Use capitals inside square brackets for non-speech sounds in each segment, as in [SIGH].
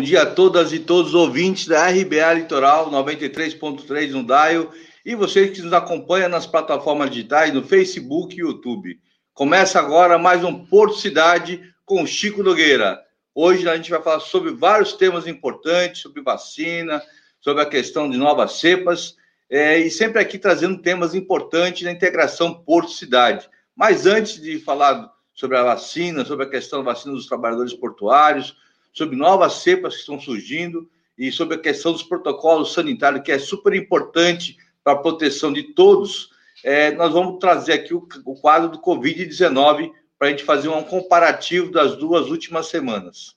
Bom dia a todas e todos os ouvintes da RBA Litoral 93.3 no Daio e vocês que nos acompanham nas plataformas digitais no Facebook e YouTube. Começa agora mais um Porto Cidade com Chico Nogueira. Hoje a gente vai falar sobre vários temas importantes, sobre vacina, sobre a questão de novas cepas, é, e sempre aqui trazendo temas importantes na integração Porto Cidade. Mas antes de falar sobre a vacina, sobre a questão da vacina dos trabalhadores portuários, sobre novas cepas que estão surgindo e sobre a questão dos protocolos sanitários, que é super importante para a proteção de todos, é, nós vamos trazer aqui o, o quadro do Covid-19 para a gente fazer um comparativo das duas últimas semanas.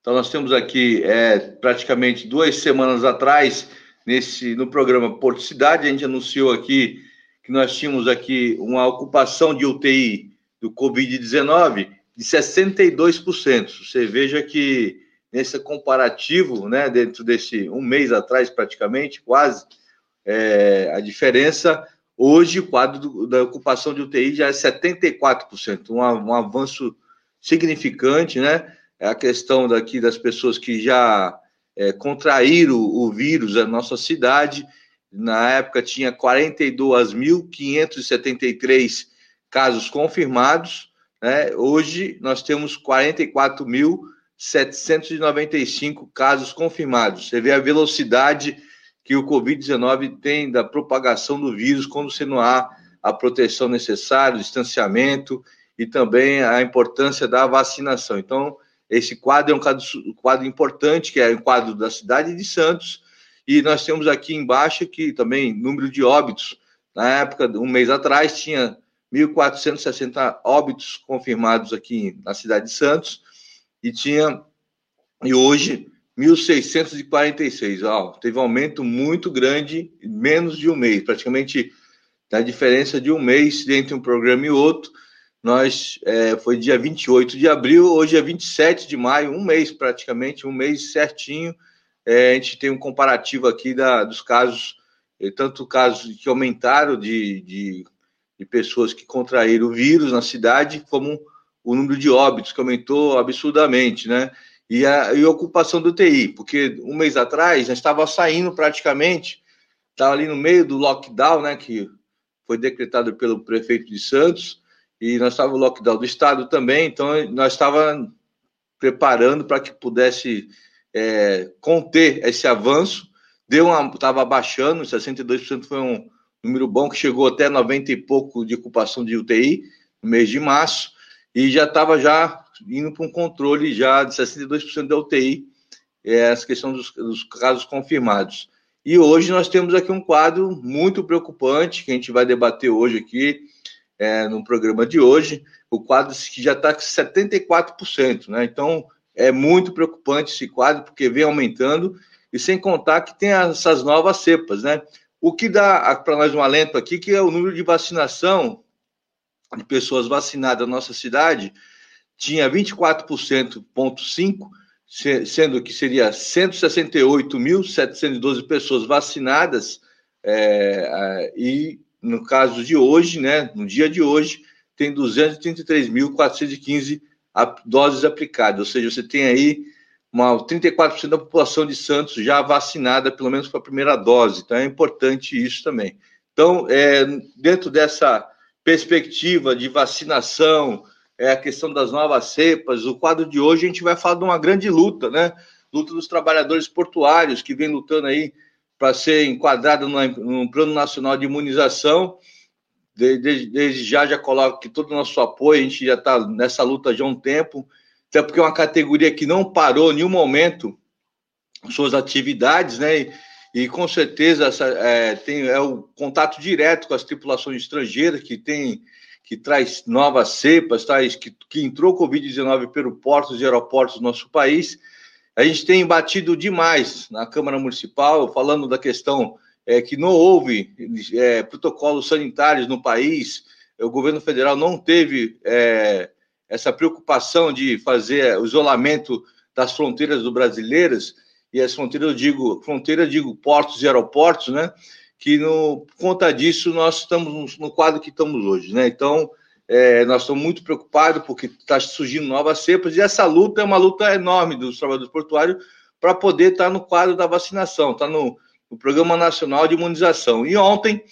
Então, nós temos aqui é, praticamente duas semanas atrás, nesse no programa Porto Cidade, a gente anunciou aqui que nós tínhamos aqui uma ocupação de UTI do Covid-19 de 62%. Você veja que nesse comparativo, né, dentro desse um mês atrás, praticamente, quase, é, a diferença, hoje, o quadro do, da ocupação de UTI já é 74%, um, um avanço significante, né? É a questão daqui das pessoas que já é, contraíram o vírus na nossa cidade. Na época tinha 42.573 casos confirmados, né? Hoje nós temos 44.795 casos confirmados. Você vê a velocidade que o Covid-19 tem da propagação do vírus quando você não há a proteção necessária, o distanciamento e também a importância da vacinação. Então, esse quadro é um quadro, um quadro importante, que é o quadro da cidade de Santos, e nós temos aqui embaixo que também número de óbitos. Na época, um mês atrás, tinha 1.460 óbitos confirmados aqui na cidade de Santos e tinha e hoje 1.646. Ó, teve um aumento muito grande, menos de um mês, praticamente a diferença de um mês entre um programa e outro. Nós é, foi dia 28 de abril, hoje é 27 de maio, um mês praticamente, um mês certinho. É, a gente tem um comparativo aqui da, dos casos, tanto casos que aumentaram de, de de pessoas que contraíram o vírus na cidade, como o número de óbitos, que aumentou absurdamente, né? E a, e a ocupação do TI, porque um mês atrás já estava saindo praticamente, estava ali no meio do lockdown, né? Que foi decretado pelo prefeito de Santos, e nós estávamos no lockdown do estado também, então nós estávamos preparando para que pudesse é, conter esse avanço. Deu uma, estava baixando, 62% foi um, número bom que chegou até 90 e pouco de ocupação de UTI no mês de março e já estava já indo para um controle já de 62% da UTI, é, essa questão dos, dos, casos confirmados. E hoje nós temos aqui um quadro muito preocupante que a gente vai debater hoje aqui é, no programa de hoje, o quadro que já está com 74%, né? Então é muito preocupante esse quadro porque vem aumentando e sem contar que tem essas novas cepas, né? O que dá para nós um alento aqui, que é o número de vacinação de pessoas vacinadas na nossa cidade, tinha 24,5%, sendo que seria 168.712 pessoas vacinadas, é, e no caso de hoje, né, no dia de hoje, tem 233.415 doses aplicadas, ou seja, você tem aí uma 34% da população de Santos já vacinada, pelo menos com a primeira dose. Então é importante isso também. Então, é, dentro dessa perspectiva de vacinação, é a questão das novas cepas, o quadro de hoje a gente vai falar de uma grande luta, né? Luta dos trabalhadores portuários que vem lutando aí para ser enquadrado no, no Plano Nacional de Imunização. Desde, desde já já coloco que todo o nosso apoio, a gente já está nessa luta já há um tempo até porque é uma categoria que não parou em nenhum momento suas atividades, né? E, e com certeza essa, é, tem, é o contato direto com as tripulações estrangeiras que tem que traz novas cepas, traz, que, que entrou Covid-19 pelo portos e aeroportos do nosso país. A gente tem batido demais na Câmara Municipal, falando da questão é, que não houve é, protocolos sanitários no país, o governo federal não teve é, essa preocupação de fazer o isolamento das fronteiras do brasileiras, e as fronteiras, eu digo, fronteira, digo, portos e aeroportos, né? Que no conta disso nós estamos no quadro que estamos hoje, né? Então, É, nós estamos muito preocupados porque está surgindo novas cepas e essa luta é uma luta enorme dos trabalhadores portuários para poder estar tá no quadro da vacinação, está no, no, Programa Nacional de Imunização. E ontem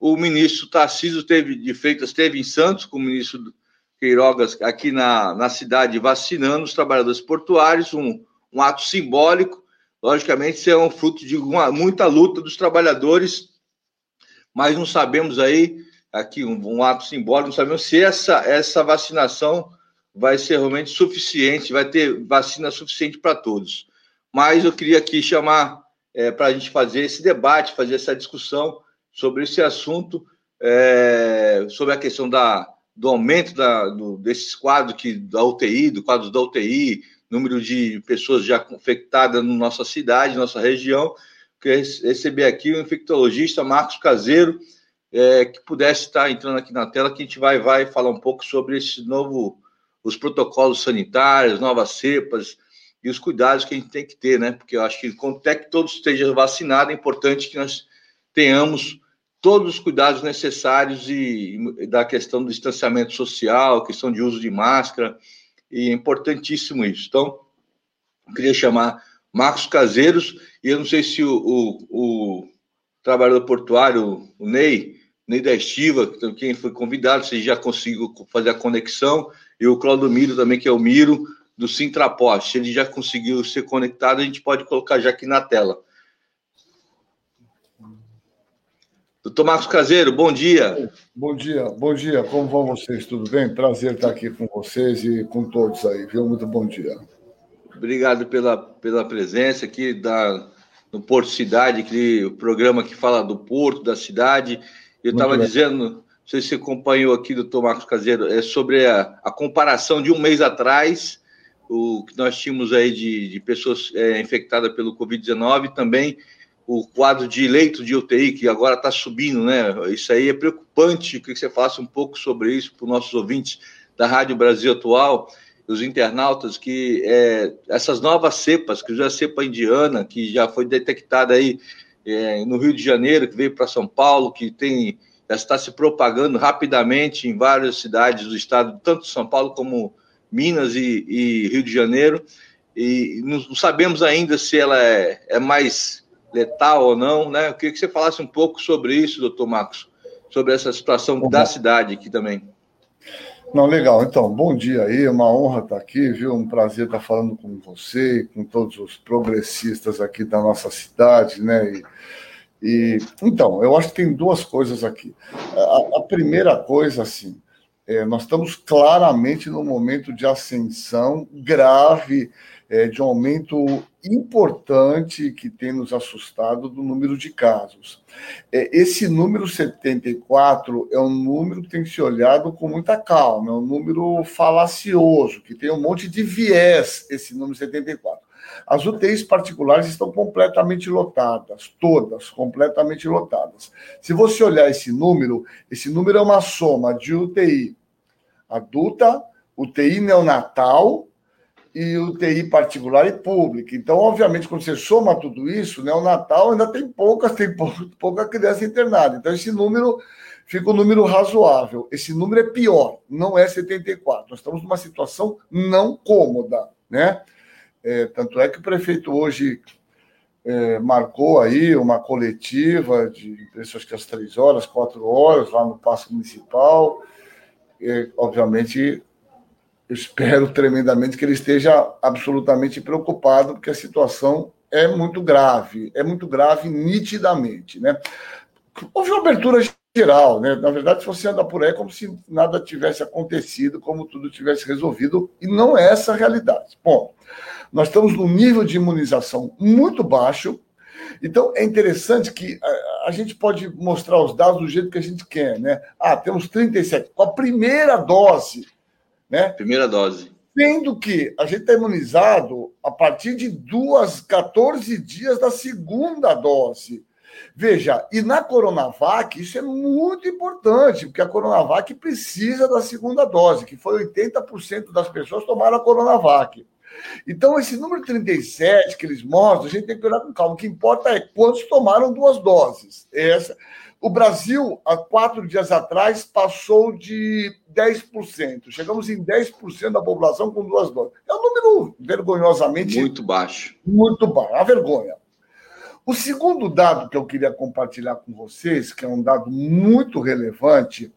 o ministro Tarcísio teve, de Freitas esteve em Santos com o ministro Queirogas aqui na, na cidade vacinando os trabalhadores portuários, um, um ato simbólico. Logicamente, isso é um fruto de uma, muita luta dos trabalhadores, mas não sabemos aí aqui um, um, ato simbólico, não sabemos se essa, essa vacinação vai ser realmente suficiente, vai ter vacina suficiente para todos. Mas eu queria aqui chamar é, para a gente fazer esse debate, fazer essa discussão sobre esse assunto, é, sobre a questão da, do aumento da, do, desses quadros que, da UTI, do quadro da UTI, número de pessoas já infectadas na nossa cidade, nossa região. Queria receber aqui o infectologista Marcos Caseiro, é, que pudesse estar entrando aqui na tela, que a gente vai, vai falar um pouco sobre esse novo, os protocolos sanitários, novas cepas e os cuidados que a gente tem que ter, né? Porque eu acho que até que todos estejam vacinados, é importante que nós tenhamos todos os cuidados necessários e, e da questão do distanciamento social, questão de uso de máscara, e é importantíssimo isso. Então, queria chamar Marcos Caseiros, e eu não sei se o, o, o trabalhador portuário, o Ney, Ney da Estiva, quem foi convidado, você já conseguiu fazer a conexão, e o Claudio também, que é o Miro, do Sintrapost. Se ele já conseguiu ser conectado, a gente pode colocar já aqui na tela. Doutor Marcos Caseiro, bom dia. Bom dia, bom dia. Como vão vocês? Tudo bem? Prazer estar aqui com vocês e com todos aí, viu? Muito bom dia. Obrigado pela, pela presença aqui da, no Porto Cidade, aquele programa que fala do porto, da cidade. Eu estava dizendo, não sei se você acompanhou aqui, doutor Marcos Caseiro, é sobre a, a comparação de um mês atrás, o que nós tínhamos aí de, de pessoas é, infectadas pelo Covid-19, também o quadro de leito de UTI, que agora está subindo, né? Isso aí é preocupante. Eu queria que você falasse um pouco sobre isso para os nossos ouvintes da Rádio Brasil Atual, os internautas, que é, essas novas cepas, que já é a cepa indiana, que já foi detectada aí é, no Rio de Janeiro, que veio para São Paulo, que tem já está se propagando rapidamente em várias cidades do estado, tanto São Paulo como Minas e, e Rio de Janeiro, e não sabemos ainda se ela é, é mais letal ou não, né? Eu queria que você falasse um pouco sobre isso, doutor Marcos, sobre essa situação da cidade aqui também. Não, legal. Então, bom dia aí, uma honra estar aqui, viu? Um prazer estar falando com você, com todos os progressistas aqui da nossa cidade, né? E, e então, eu acho que tem duas coisas aqui. A, a primeira coisa, assim, é, nós estamos claramente num momento de ascensão grave é, de um aumento importante que tem nos assustado do número de casos. É, esse número 74 é um número que tem que ser olhado com muita calma, é um número falacioso, que tem um monte de viés, esse número 74. As UTIs particulares estão completamente lotadas, todas completamente lotadas. Se você olhar esse número, esse número é uma soma de UTI adulta, UTI neonatal e UTI particular e pública. Então, obviamente, quando você soma tudo isso, né, o Natal ainda tem poucas, tem pouca criança internada. Então, esse número fica um número razoável. Esse número é pior, não é 74. Nós estamos numa situação não cômoda, né? É, tanto é que o prefeito hoje é, marcou aí uma coletiva de acho que às três horas, quatro horas, lá no Paço Municipal. É, obviamente, eu espero tremendamente que ele esteja absolutamente preocupado, porque a situação é muito grave, é muito grave nitidamente, né? Houve uma abertura geral, né? Na verdade, se você anda por aí é como se nada tivesse acontecido, como tudo tivesse resolvido, e não é essa a realidade. Bom, nós estamos num nível de imunização muito baixo, então é interessante que a, gente pode mostrar os dados do jeito que a gente quer, né? Ah, temos 37. Com a primeira dose né? Primeira dose. Sendo que a gente está imunizado a partir de duas, 14 dias da segunda dose. Veja, e na Coronavac, isso é muito importante, porque a Coronavac precisa da segunda dose, que foi 80% das pessoas tomaram a Coronavac. Então, esse número 37 que eles mostram, a gente tem que olhar com calma. O que importa é quantos tomaram duas doses. Essa, O Brasil, há quatro dias atrás, passou de 10%. Chegamos em 10% da população com duas doses. É um número vergonhosamente. Muito baixo. Muito baixo. A vergonha. O segundo dado que eu queria compartilhar com vocês, que é um dado muito relevante,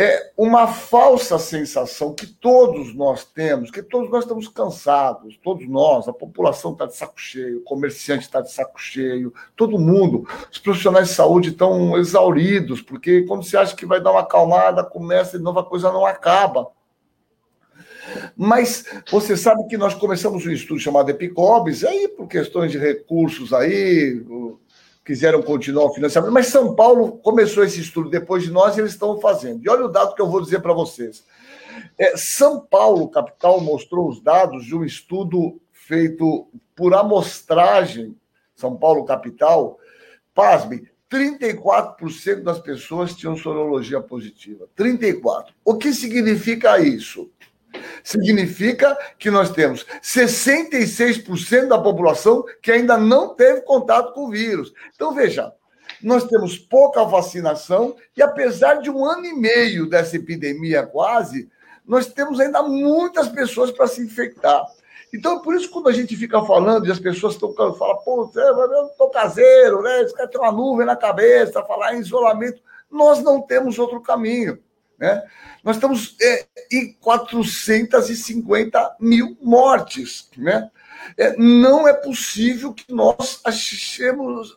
é uma falsa sensação que todos nós temos, que todos nós estamos cansados, todos nós, a população está de saco cheio, o comerciante está de saco cheio, todo mundo, os profissionais de saúde estão exauridos, porque quando você acha que vai dar uma acalmada, começa de novo, a coisa não acaba. Mas você sabe que nós começamos um estudo chamado Epicobes, aí por questões de recursos aí, quiseram continuar o financiamento, mas São Paulo começou esse estudo depois de nós e eles estão fazendo. E olha o dado que eu vou dizer para vocês. É, São Paulo, capital, mostrou os dados de um estudo feito por amostragem, São Paulo, capital. Pasme, 34% das pessoas tinham sorologia positiva. 34%. O que significa isso? Significa que nós temos 66% da população que ainda não teve contato com o vírus. Então, veja, nós temos pouca vacinação e, apesar de um ano e meio dessa epidemia quase, nós temos ainda muitas pessoas para se infectar. Então, por isso, quando a gente fica falando e as pessoas estão falando, pô, eu estou caseiro, né? Esse cara tem uma nuvem na cabeça, falar em isolamento, nós não temos outro caminho. Né? Nós estamos é, em 450 mil mortes. Né? É, não é possível que nós achemos,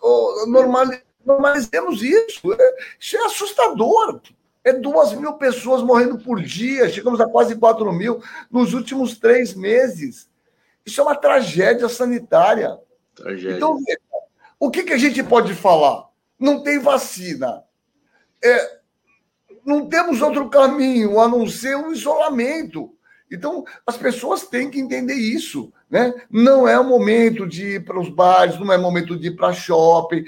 normalizemos isso. É, isso é assustador. É duas mil pessoas morrendo por dia, chegamos a quase 4 mil nos últimos três meses. Isso é uma tragédia sanitária. Tragédia. Então, o que, que a gente pode falar? Não tem vacina. É, não temos outro caminho a não ser o isolamento. Então, as pessoas têm que entender isso. Né? Não é o momento de ir para os bares, não é momento de ir para shopping.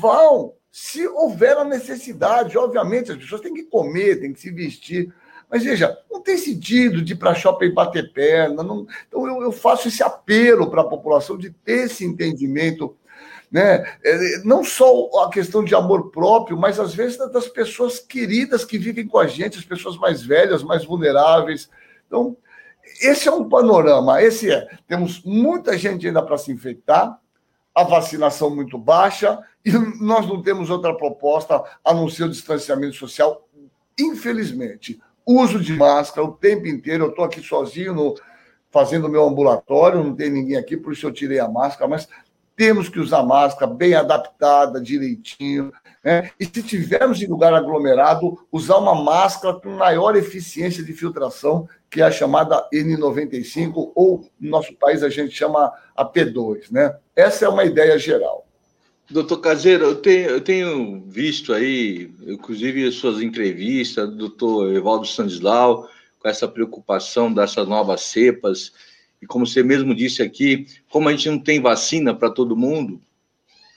Vão, se houver a necessidade. Obviamente, as pessoas têm que comer, têm que se vestir. Mas veja, não tem sentido de ir para shopping bater perna. Não... Então, eu, eu faço esse apelo para a população de ter esse entendimento né? É, não só a questão de amor próprio, mas às vezes das pessoas queridas que vivem com a gente, as pessoas mais velhas, mais vulneráveis. Então, esse é um panorama. Esse é. Temos muita gente ainda para se infectar, a vacinação muito baixa, e nós não temos outra proposta a não ser o distanciamento social, infelizmente. Uso de máscara o tempo inteiro. Eu estou aqui sozinho no, fazendo meu ambulatório, não tem ninguém aqui, por isso eu tirei a máscara, mas temos que usar máscara bem adaptada, direitinho. Né? E se tivermos em lugar aglomerado, usar uma máscara com maior eficiência de filtração, que é a chamada N95, ou no nosso país a gente chama a P2. Né? Essa é uma ideia geral. Doutor Caseiro, eu tenho, eu tenho visto aí, inclusive suas entrevistas, do doutor Evaldo Sandislau, com essa preocupação dessas novas cepas e como você mesmo disse aqui, como a gente não tem vacina para todo mundo,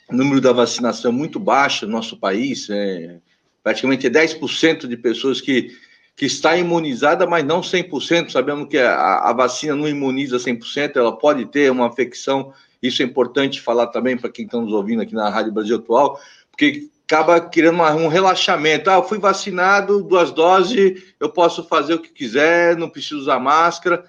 o número da vacinação é muito baixo no nosso país, é, praticamente 10% de pessoas que, que está imunizada, mas não 100%. Sabemos que a, a vacina não imuniza 100%, ela pode ter uma infecção. Isso é importante falar também para quem está nos ouvindo aqui na Rádio Brasil Atual, porque acaba criando uma, um relaxamento. Ah, eu fui vacinado, duas doses, eu posso fazer o que quiser, não preciso usar máscara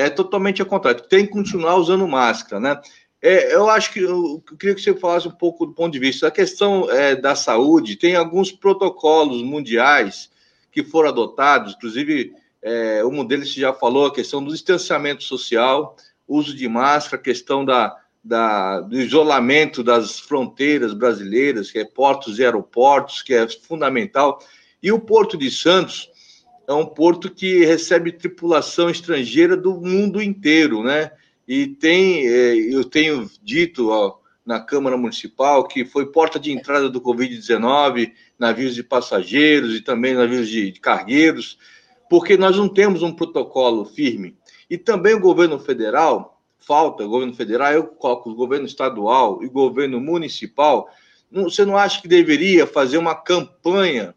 é totalmente ao contrário. Tem que continuar usando máscara, né? É, eu acho que eu, eu, queria que você falasse um pouco do ponto de vista da questão é, da saúde. Tem alguns protocolos mundiais que foram adotados, inclusive é, um deles já falou a questão do distanciamento social, uso de máscara, a questão da, da, do isolamento das fronteiras brasileiras, que é portos e aeroportos, que é fundamental. E o Porto de Santos é um porto que recebe tripulação estrangeira do mundo inteiro, né? E tem, é, eu tenho dito ó, na Câmara Municipal que foi porta de entrada do Covid-19, navios de passageiros e também navios de, de cargueiros, porque nós não temos um protocolo firme. E também o governo federal, falta, o governo federal, eu coloco o governo estadual e o governo municipal, você não acha que deveria fazer uma campanha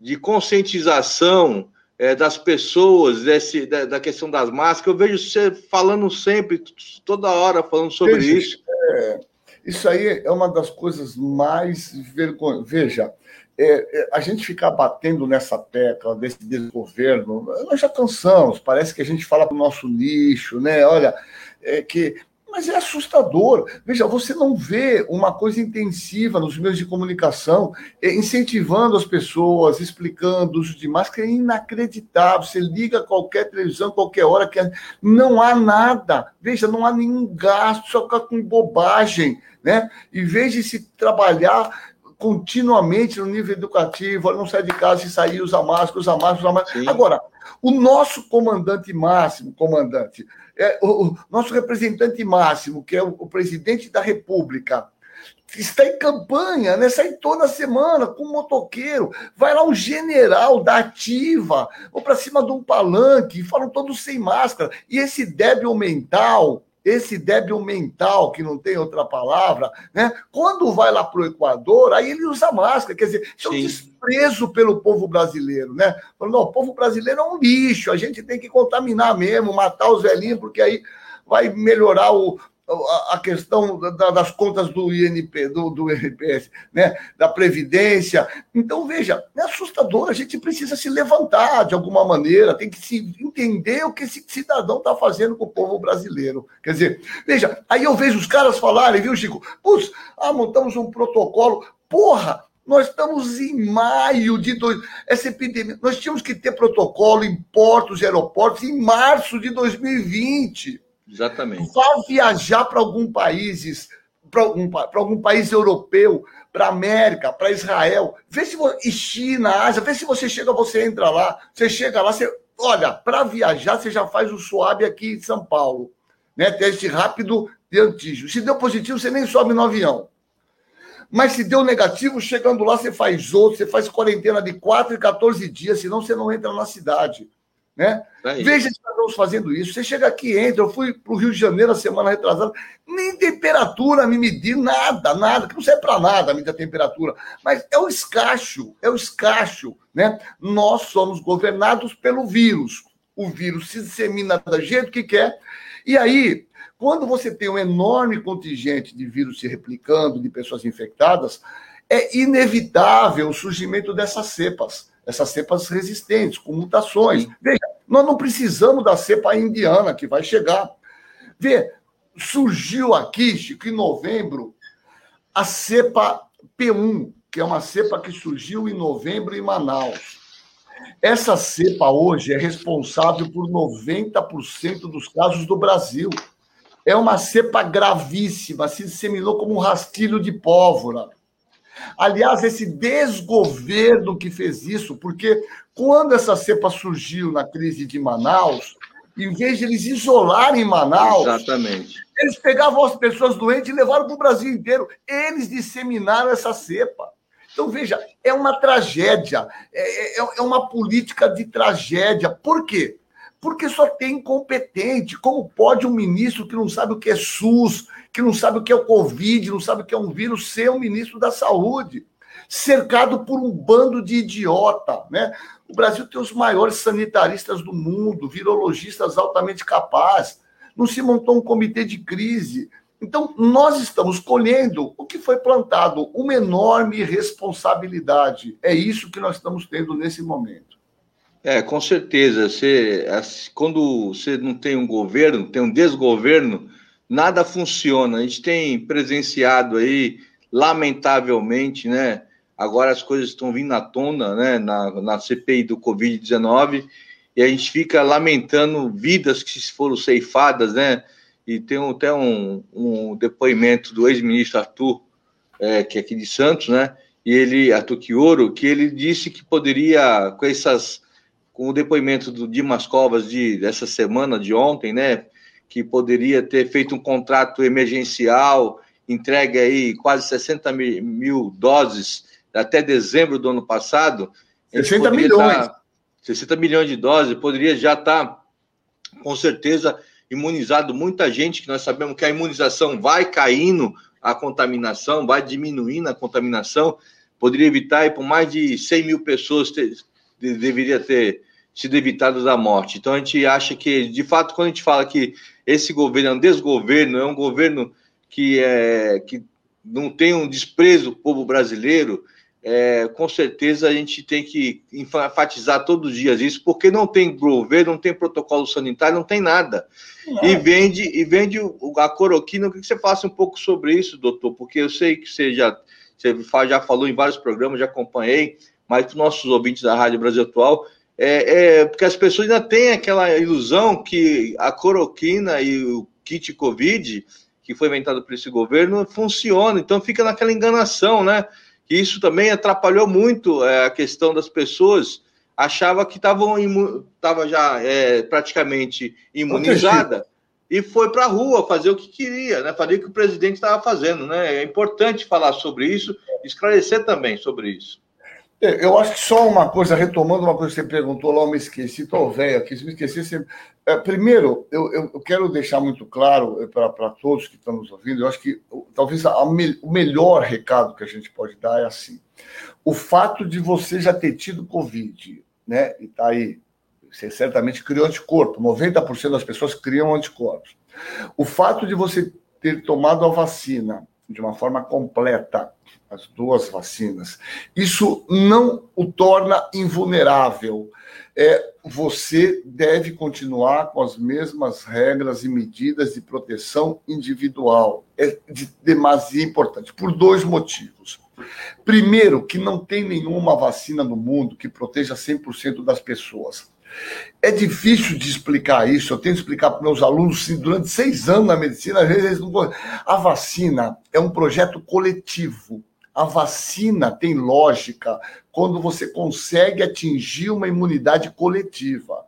de conscientização é, das pessoas, desse, da, da, questão das máscaras. Eu vejo você falando sempre, toda hora falando sobre Veja, isso. É, Isso aí é uma das coisas mais vergonhosas. Veja, é, é, a gente ficar batendo nessa tecla desse desgoverno, nós já cansamos, parece que a gente fala para o nosso nicho, né? Olha, é que mas é assustador. Veja, você não vê uma coisa intensiva nos meios de comunicação, é, incentivando as pessoas, explicando o uso de máscara, é inacreditável. Você liga qualquer televisão, qualquer hora, que não há nada. Veja, não há nenhum gasto, só fica com bobagem. Né? Em vez de se trabalhar continuamente no nível educativo, não sai de casa se sair, usa máscara, usa máscara, usa máscara. Agora, o nosso comandante máximo, comandante, é, o, nosso representante máximo, que é o, o, presidente da República, está em campanha, né? Sai toda semana com um motoqueiro, vai lá um general da ativa, ou para cima de um palanque, falam todos sem máscara. E esse débil mental, esse débil mental, que não tem outra palavra, né? Quando vai lá para o Equador, aí ele usa máscara, quer dizer, é um desprezo pelo povo brasileiro, né? Falando, o povo brasileiro é um lixo, a gente tem que contaminar mesmo, matar os velhinhos, porque aí vai melhorar o, a questão das contas do INP, do, do né? da Previdência. Então, veja, é assustador, a gente precisa se levantar de alguma maneira, tem que se entender o que esse cidadão está fazendo com o povo brasileiro. Quer dizer, veja, aí eu vejo os caras falarem, viu, Chico? Putz, ah, montamos um protocolo. Porra, nós estamos em maio de dois, essa epidemia. Nós tínhamos que ter protocolo em portos e aeroportos em março de 2020. Exatamente. Vá viajar para algum países, para algum, algum país europeu, para América, para Israel, vê se você, China, Ásia, vê se você chega, você entra lá, você chega lá, você, olha, para viajar você já faz o suave aqui em São Paulo, né? Teste rápido de antígeno. Se deu positivo, você nem sobe no avião. Mas se deu negativo, chegando lá, você faz outro, você faz quarentena de 4 e 14 dias, senão você não entra na cidade. Né? É Veja cidadãos fazendo isso. Você chega aqui, entra. Eu fui para o Rio de Janeiro a semana retrasada, nem temperatura me medir, nada, nada, que não serve para nada a medir a temperatura. Mas é o escacho, é o escacho. Né? Nós somos governados pelo vírus. O vírus se dissemina do jeito que quer. E aí, quando você tem um enorme contingente de vírus se replicando, de pessoas infectadas, é inevitável o surgimento dessas cepas essas cepas resistentes, com mutações. Veja, nós não precisamos da cepa indiana que vai chegar. Vê, surgiu aqui, Chico, em novembro, a cepa P1, que é uma cepa que surgiu em novembro em Manaus. Essa cepa hoje é responsável por 90% dos casos do Brasil. É uma cepa gravíssima, se disseminou como um rastilho de pólvora. Aliás, esse desgoverno que fez isso, porque quando essa cepa surgiu na crise de Manaus, em vez de eles isolarem Manaus, Exatamente. eles pegavam as pessoas doentes e levaram para o Brasil inteiro. Eles disseminaram essa cepa. Então, veja, é uma tragédia, é, é, é uma política de tragédia. Por quê? Porque só tem incompetente. Como pode um ministro que não sabe o que é SUS, que não sabe o que é o Covid, não sabe o que é um vírus, ser o ministro da Saúde? Cercado por um bando de idiota, né? O Brasil tem os maiores sanitaristas do mundo, virologistas altamente capazes. Não se montou um comitê de crise. Então, nós estamos colhendo o que foi plantado, uma enorme responsabilidade. É isso que nós estamos tendo nesse momento. É, com certeza. Você, quando você não tem um governo, tem um desgoverno, nada funciona. A gente tem presenciado aí, lamentavelmente, né? Agora as coisas estão vindo à tona, né? Na, na CPI do Covid-19, e a gente fica lamentando vidas que foram ceifadas, né? E tem até um, um depoimento do ex-ministro Arthur, é, que é aqui de Santos, né? E ele, Arthur Quioro, que ele disse que poderia, com essas com o depoimento do Dimas Covas de, dessa semana, de ontem, né, que poderia ter feito um contrato emergencial, entregue aí quase 60 mil doses até dezembro do ano passado. 60 milhões. Tá, 60 milhões de doses, poderia já estar, tá, com certeza, imunizado muita gente, que nós sabemos que a imunização vai caindo, a contaminação, vai diminuindo a contaminação, poderia evitar por mais de 100 mil pessoas ter, deveria ter sido evitado da morte. Então a gente acha que, de fato, quando a gente fala que esse governo é um desgoverno, é um governo que é que não tem um desprezo do povo brasileiro, é, com certeza a gente tem que enfatizar todos os dias isso, porque não tem governo, não tem protocolo sanitário, não tem nada. Não. E vende, e vende a coroquina. Eu queria que você falasse um pouco sobre isso, doutor, porque eu sei que você já, você já falou em vários programas, já acompanhei, mas para os nossos ouvintes da Rádio Brasil Atual, é, é, porque as pessoas ainda têm aquela ilusão que a coroquina e o kit Covid, que foi inventado por esse governo, funciona. Então fica naquela enganação, né? que isso também atrapalhou muito é, a questão das pessoas achava que estavam estava já é, praticamente imunizada e foi para a rua fazer o que queria, né? Fazer o que o presidente estava fazendo, né? É importante falar sobre isso, esclarecer também sobre isso. É, eu acho que só uma coisa, retomando uma coisa que você perguntou lá, eu me esqueci, estou velho aqui, se me esqueci. É, primeiro, eu, eu, quero deixar muito claro é, para todos que estão nos ouvindo, eu acho que talvez a, o melhor recado que a gente pode dar é assim: o fato de você já ter tido Covid, né, e tá aí, você certamente criou anticorpo, 90% das pessoas criam anticorpos. O fato de você ter tomado a vacina de uma forma completa, as duas vacinas, isso não o torna invulnerável. É, você deve continuar com as mesmas regras e medidas de proteção individual. É de demasia importante, por dois motivos. Primeiro, que não tem nenhuma vacina no mundo que proteja 100% das pessoas. É difícil de explicar isso. Eu tenho que explicar para meus alunos durante seis anos na medicina. Às vezes não... A vacina é um projeto coletivo. A vacina tem lógica quando você consegue atingir uma imunidade coletiva.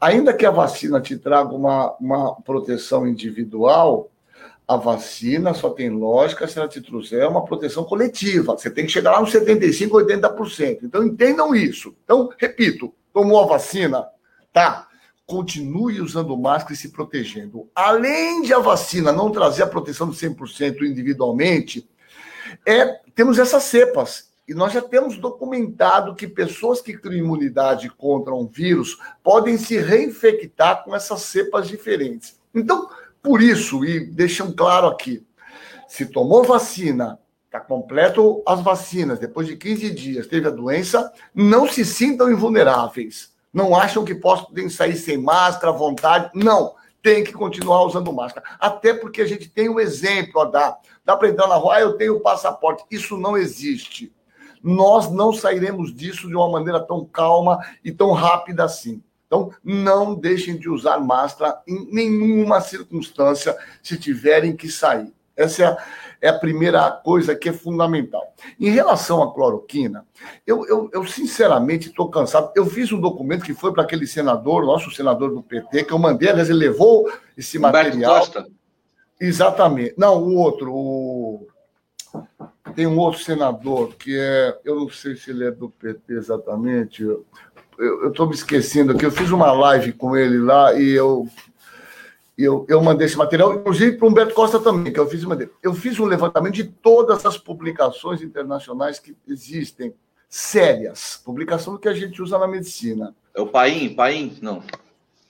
Ainda que a vacina te traga uma, uma proteção individual, a vacina só tem lógica se ela te trouxer uma proteção coletiva. Você tem que chegar lá nos 75%, 80%. Então entendam isso. Então, repito, tomou a vacina, tá? Continue usando máscara e se protegendo. Além de a vacina não trazer a proteção de 100% individualmente, é, temos essas cepas. E nós já temos documentado que pessoas que criam imunidade contra um vírus podem se reinfectar com essas cepas diferentes. Então, por isso, e deixam claro aqui, se tomou vacina Está completo as vacinas. Depois de 15 dias teve a doença, não se sintam invulneráveis. Não acham que podem sair sem máscara à vontade. Não. Tem que continuar usando máscara. Até porque a gente tem um exemplo a dar. Dá para entrar na rua, ah, eu tenho passaporte. Isso não existe. Nós não sairemos disso de uma maneira tão calma e tão rápida assim. Então, não deixem de usar máscara em nenhuma circunstância se tiverem que sair. Essa é a, é a primeira coisa que é fundamental. Em relação à cloroquina, eu, eu, eu sinceramente estou cansado. Eu fiz um documento que foi para aquele senador, nosso senador do PT, que eu mandei, aliás, ele levou esse Humberto material. Costa. Exatamente. Não, o outro, o... tem um outro senador que é, eu não sei se ele é do PT exatamente. Eu estou me esquecendo aqui. Eu fiz uma live com ele lá e eu eu, eu mandei esse material, inclusive para o Humberto Costa também, que eu fiz, eu fiz um levantamento de todas as publicações internacionais que existem, sérias, publicação que a gente usa na medicina. É o Paim? Paim? Não.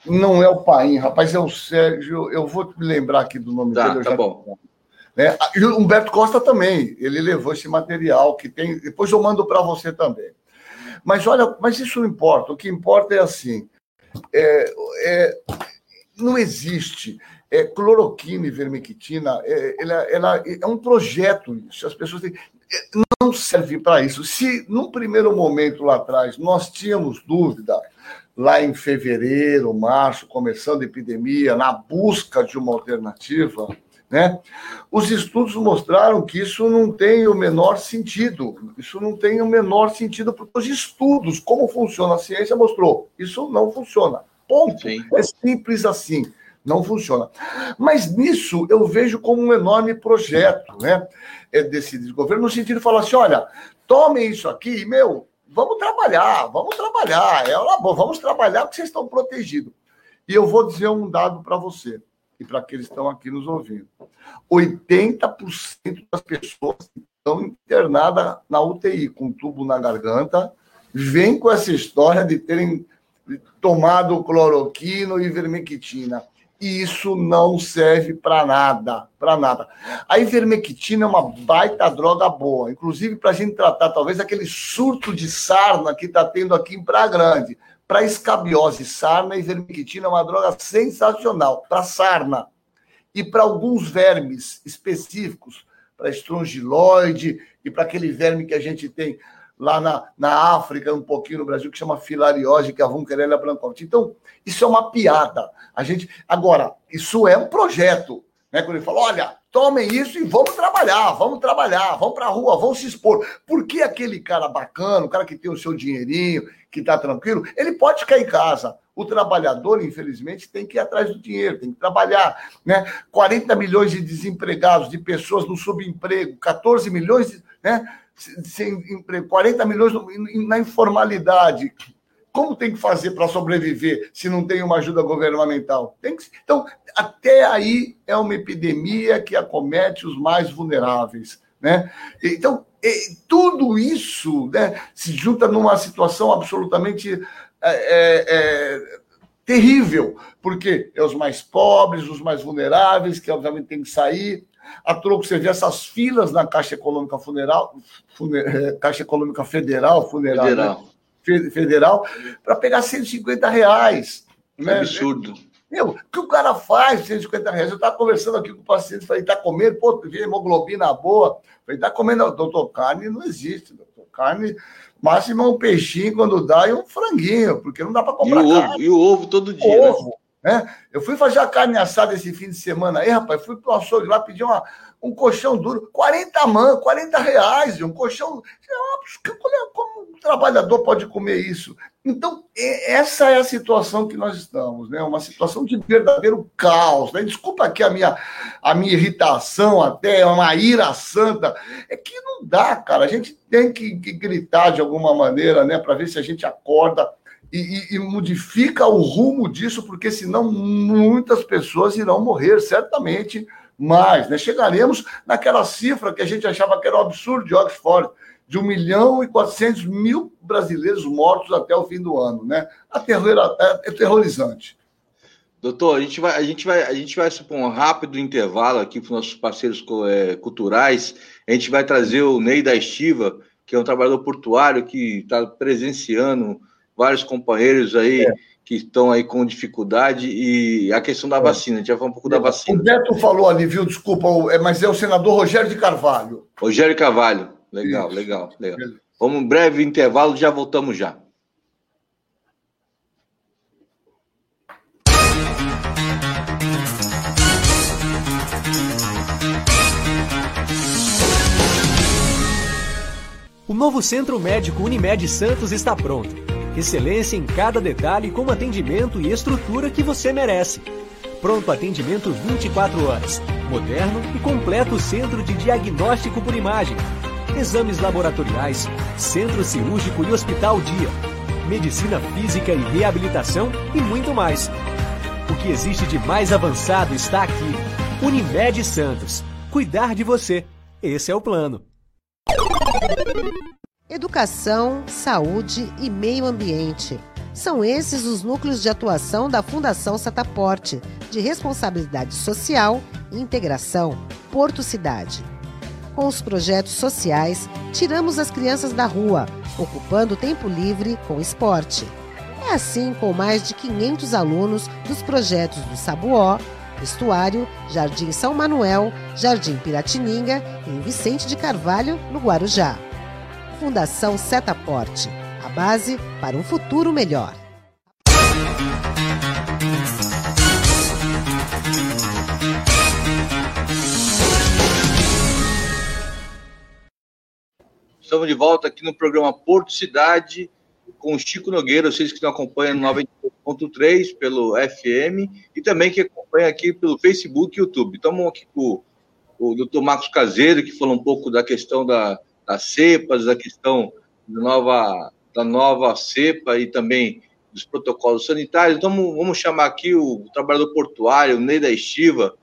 Não é o Paim, rapaz, é o Sérgio, eu vou me lembrar aqui do nome tá, dele. Tá bom. Né? E o Humberto Costa também, ele levou esse material que tem, depois eu mando para você também. Mas olha, mas isso não importa, o que importa é assim, é, é não existe. É, cloroquina e vermectina, é, ela, ela, é um projeto isso. As pessoas têm, é, não serve para isso. Se num primeiro momento lá atrás nós tínhamos dúvida, lá em fevereiro, março, começando a epidemia, na busca de uma alternativa, né? Os estudos mostraram que isso não tem o menor sentido. Isso não tem o menor sentido, porque os estudos, como funciona a ciência, mostrou. Isso não funciona. Ponto. Sim. É simples assim. Não funciona. Mas nisso eu vejo como um enorme projeto né, é desse governo, no sentido de falar assim: olha, tomem isso aqui, meu, vamos trabalhar, vamos trabalhar. É bom, vamos trabalhar porque vocês estão protegidos. E eu vou dizer um dado para você e para aqueles que estão aqui nos ouvindo: 80% das pessoas que estão internadas na UTI com tubo na garganta vêm com essa história de terem tomado cloroquina e vermectina. E isso não serve para nada, para nada. A ivermectina é uma baita droga boa, inclusive para a gente tratar talvez aquele surto de sarna que está tendo aqui em Praia Grande. Para escabiose, sarna, a ivermectina é uma droga sensacional. Para sarna e para alguns vermes específicos, para estrongiloide e para aquele verme que a gente tem lá na, na África, um pouquinho no Brasil, que chama filariose, que é a Vunquerella brancote. Então, isso é uma piada. A gente Agora, isso é um projeto. Né? Quando ele fala, olha, tomem isso e vamos trabalhar, vamos trabalhar, vamos para a rua, vamos se expor. Porque aquele cara bacana, o cara que tem o seu dinheirinho, que está tranquilo, ele pode ficar em casa. O trabalhador, infelizmente, tem que ir atrás do dinheiro, tem que trabalhar. Né? 40 milhões de desempregados, de pessoas no subemprego, 14 milhões de, né, sem emprego, 40 milhões na informalidade. Como tem que fazer para sobreviver se não tem uma ajuda governamental? Tem que... Então, até aí é uma epidemia que acomete os mais vulneráveis. Né? Então, tudo isso né, se junta numa situação absolutamente é, é, é, terrível, porque é os mais pobres, os mais vulneráveis, que obviamente tem que sair. A troco, você vê essas filas na Caixa Econômica Funeral, é, Caixa Econômica Federal, funeral, né? Federal para pegar 150 reais. Né? Absurdo. Meu, o que o cara faz 150 reais? Eu estava conversando aqui com o paciente, falei, está comendo, pô, vê hemoglobina boa. Falei, está comendo, doutor, carne não existe, doutor. Carne, máximo é um peixinho quando dá e um franguinho, porque não dá para comprar e o carne. Ovo, e o ovo todo dia. Né? Ovo, né? né? Eu fui fazer a carne assada esse fim de semana aí, rapaz, fui pro açougue lá, pedi uma, um colchão duro, 40 man, 40 reais, um colchão. Como um trabalhador pode comer isso? Então, essa é a situação que nós estamos, né? Uma situação de verdadeiro caos. Né? Desculpa aqui a minha, a minha irritação, até uma ira santa. É que não dá, cara. A gente tem que, que gritar de alguma maneira, né? Para ver se a gente acorda e, e, e, modifica o rumo disso, porque senão muitas pessoas irão morrer, certamente mais. Né? Chegaremos naquela cifra que a gente achava que era um absurdo de Oxford, de 1 milhão e 400 mil brasileiros mortos até o fim do ano. Né? é terrorizante. Doutor, a gente vai, a gente vai, a gente vai supor um rápido intervalo aqui para os nossos parceiros é, culturais. A gente vai trazer o Ney da Estiva, que é um trabalhador portuário que está presenciando vários companheiros aí é que estão aí com dificuldade e a questão da é. vacina. A gente vai falar um pouco da vacina. O Beto falou ali, viu? Desculpa, é, mas é o senador Rogério de Carvalho. Rogério Carvalho. Legal, Isso. legal, legal. Vamos um breve intervalo, já voltamos já. O novo Centro Médico Unimed Santos está pronto Excelência em cada detalhe com atendimento e estrutura que você merece. Pronto atendimento 24 horas. Moderno e completo centro de diagnóstico por imagem. Exames laboratoriais, centro cirúrgico e hospital dia. Medicina física e reabilitação e muito mais. O que existe de mais avançado está aqui. Unimed Santos. Cuidar de você. Esse é o plano. Educação, saúde e meio ambiente. São esses os núcleos de atuação da Fundação Setaporte, de responsabilidade social e integração Porto Cidade. Com os projetos sociais, tiramos as crianças da rua, ocupando tempo livre com esporte. É assim com mais de 500 alunos dos projetos do Sabuó, Estuário, Jardim São Manuel, Jardim Piratininga e Vicente de Carvalho, no Guarujá. Fundação Setaporte, a base para um futuro melhor. Estamos de volta aqui no programa Porto Cidade com o Chico Nogueira, vocês que estão acompanhando 90.3 pelo FM e também que acompanham aqui pelo Facebook e YouTube. Estamos aqui com o, o Dr. Marcos Caseiro, que falou um pouco da questão da, das cepas, da questão da nova, da nova cepa e também dos protocolos sanitários. Então, vamos chamar aqui o trabalhador portuário, o Ney da Estiva,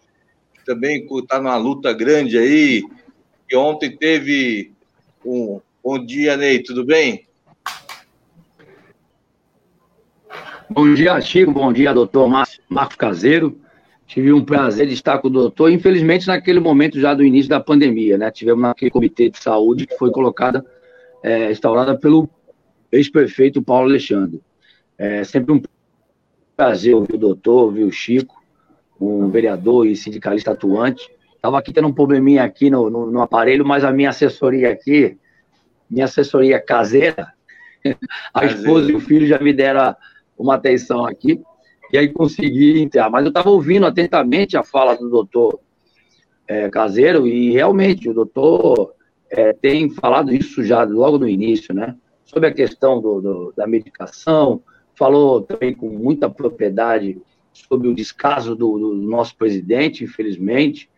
que também está numa luta grande aí, que ontem teve um... Bom dia, Ney, tudo bem? Bom dia, Chico. Bom dia, doutor Marcos Caseiro. Tive um prazer de estar com o doutor, infelizmente naquele momento já do início da pandemia, né? Tivemos naquele comitê de saúde que foi colocada, é, instaurada pelo ex-prefeito Paulo Alexandre. É sempre um prazer ouvir o doutor, ouvir o Chico, um vereador e sindicalista atuante. Estava aqui tendo um probleminha aqui no, no, no, aparelho, mas a minha assessoria aqui, minha assessoria caseira, [LAUGHS] a esposa e o filho já me deram uma atenção aqui, e aí consegui entrar. Mas eu estava ouvindo atentamente a fala do doutor é, Caseiro, e realmente o doutor é, tem falado isso já logo no início, né? Sobre a questão do, do, da medicação, falou também com muita propriedade sobre o descaso do, do nosso presidente, infelizmente.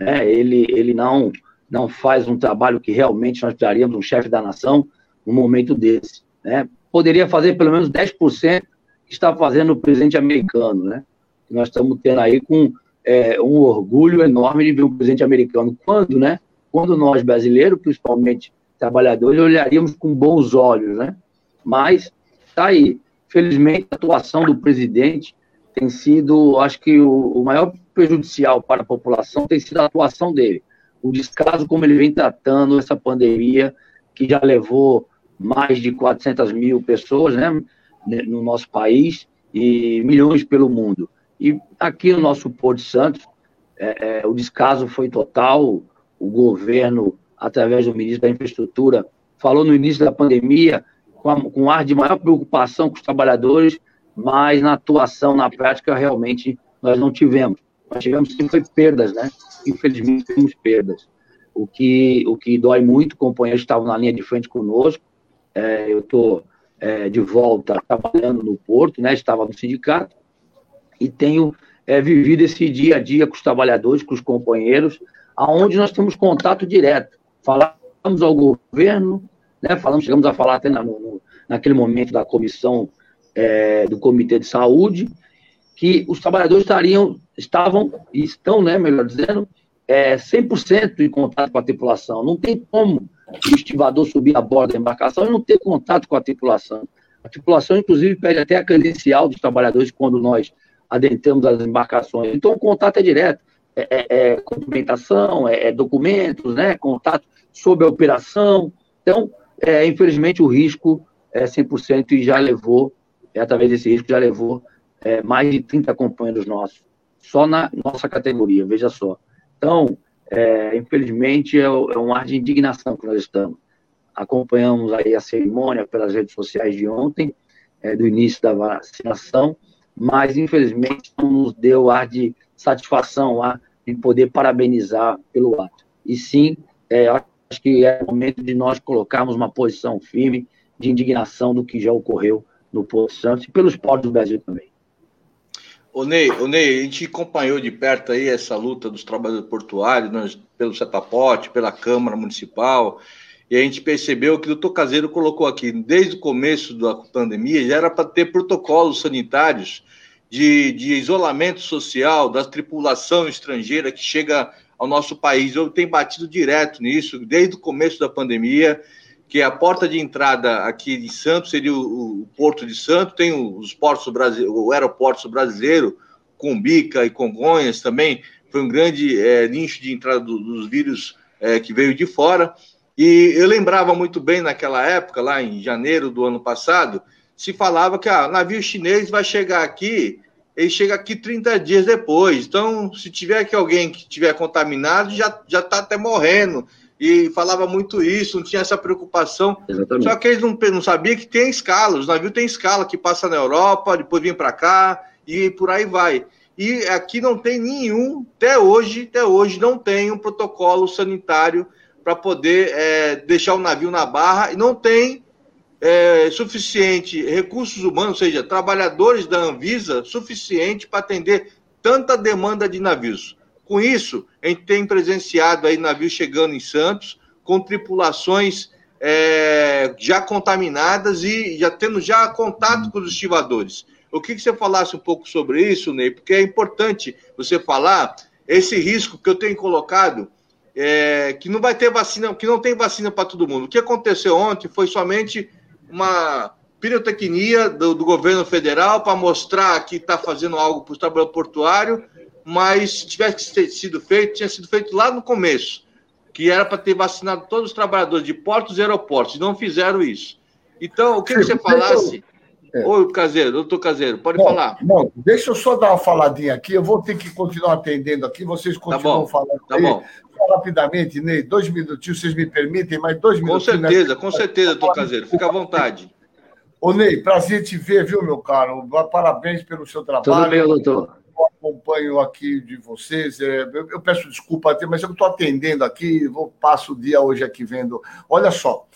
Né? Ele, ele não, não faz um trabalho que realmente nós precisaríamos um chefe da nação num momento desse. Né? Poderia fazer pelo menos 10% que está fazendo o presidente americano. Né? Nós estamos tendo aí com é, um orgulho enorme de ver um presidente americano. Quando, né? Quando nós, brasileiros, principalmente trabalhadores, olharíamos com bons olhos, né? Mas está aí. Felizmente, a atuação do presidente tem sido, acho que o, o maior prejudicial para a população tem sido a atuação dele. O descaso como ele vem tratando essa pandemia, que já levou mais de 400 mil pessoas né, no nosso país e milhões pelo mundo. E aqui no nosso Porto Santos, é, é, o descaso foi total. O governo, através do ministro da Infraestrutura, falou no início da pandemia com, a, com ar de maior preocupação com os trabalhadores, mas na atuação, na prática, realmente nós não tivemos. Nós tivemos foi perdas, né? Infelizmente tivemos perdas. O que, o que dói muito, companheiros estavam na linha de frente conosco. É, eu estou é, de volta trabalhando no Porto, né? Estava no sindicato e tenho é, vivido esse dia a dia com os trabalhadores, com os companheiros, aonde nós temos contato direto. Falamos ao governo, né? Falamos, chegamos a falar até na, no, naquele momento da comissão é, do Comitê de Saúde, que os trabalhadores estariam, estavam e estão, né, melhor dizendo, é, 100% em contato com a tripulação. Não tem como o estivador subir a bordo da embarcação e não ter contato com a tripulação. A tripulação, inclusive, pede até a credencial dos trabalhadores quando nós adentramos as embarcações. Então, o contato é direto. É, é, é é, é, documentos, né, contato sobre a operação. Então, é, infelizmente, o risco é 100% e já levou é, através desse risco, já levou é, mais de 30 companheiros nossos, só na nossa categoria, veja só. Então, é, infelizmente, é, é, um ar de indignação que nós estamos. Acompanhamos aí a cerimônia pelas redes sociais de ontem, é, do início da vacinação, mas infelizmente não nos deu ar de satisfação, ar de poder parabenizar pelo ato. E sim, é, acho que é momento de nós colocarmos uma posição firme de indignação do que já ocorreu no Porto Santos e pelos portos do Brasil também. O Ney, o Ney, a gente acompanhou de perto aí essa luta dos trabalhadores portuários, nós, pelo Setapote, pela Câmara Municipal, e a gente percebeu que o doutor Caseiro colocou aqui, desde o começo da pandemia, já era para ter protocolos sanitários de, de isolamento social da tripulação estrangeira que chega ao nosso país. Eu tenho batido direto nisso, desde o começo da pandemia, que a porta de entrada aqui de Santos seria o, o Porto de Santos, tem os portos o aeroporto brasileiro, Cumbica e Congonhas também, foi um grande é, nicho de entrada do, dos vírus é, que veio de fora. E eu lembrava muito bem naquela época, lá em janeiro do ano passado, se falava que ah, navio chinês vai chegar aqui, ele chega aqui 30 dias depois. Então, se tiver aqui alguém que tiver contaminado, já já está até morrendo e falava muito isso, não tinha essa preocupação. Exatamente. Só que eles não, não sabiam que tem escala, os navios têm escala que passa na Europa, depois vem para cá e por aí vai. E aqui não tem nenhum, até hoje, até hoje não tem um protocolo sanitário para poder é, deixar o navio na barra e não tem é, suficiente recursos humanos, ou seja, trabalhadores da Anvisa suficiente para atender tanta demanda de navios. Com isso, a gente tem presenciado aí navios chegando em Santos, com tripulações é, já contaminadas e já tendo já contato com os estivadores. Eu queria que você falasse um pouco sobre isso, Ney, porque é importante você falar esse risco que eu tenho colocado, é, que não vai ter vacina, que não tem vacina para todo mundo. O que aconteceu ontem foi somente uma pirotecnia do, do governo federal para mostrar que está fazendo algo para o trabalhador portuário mas se tivesse sido feito, tinha sido feito lá no começo, que era para ter vacinado todos os trabalhadores de portos e aeroportos, e não fizeram isso. Então, o que, que você falasse. É. Oi, Caseiro, doutor Caseiro, pode falar. Não, deixa eu só dar uma faladinha aqui, eu vou ter que continuar atendendo aqui, vocês tá continuam tá falando. Tá aí. bom. Só rapidamente, Ney, dois minutinhos, vocês me permitem, mais dois minutos. Com certeza, né? com certeza, doutor Caseiro, fica à vontade. Ô, Ney, prazer te ver, viu, meu caro? Parabéns pelo seu trabalho. Tudo bem, doutor. Eu acompanho aqui de vocês. É, eu, peço desculpa, mas eu estou atendendo aqui, vou passo o dia hoje aqui vendo. Olha só,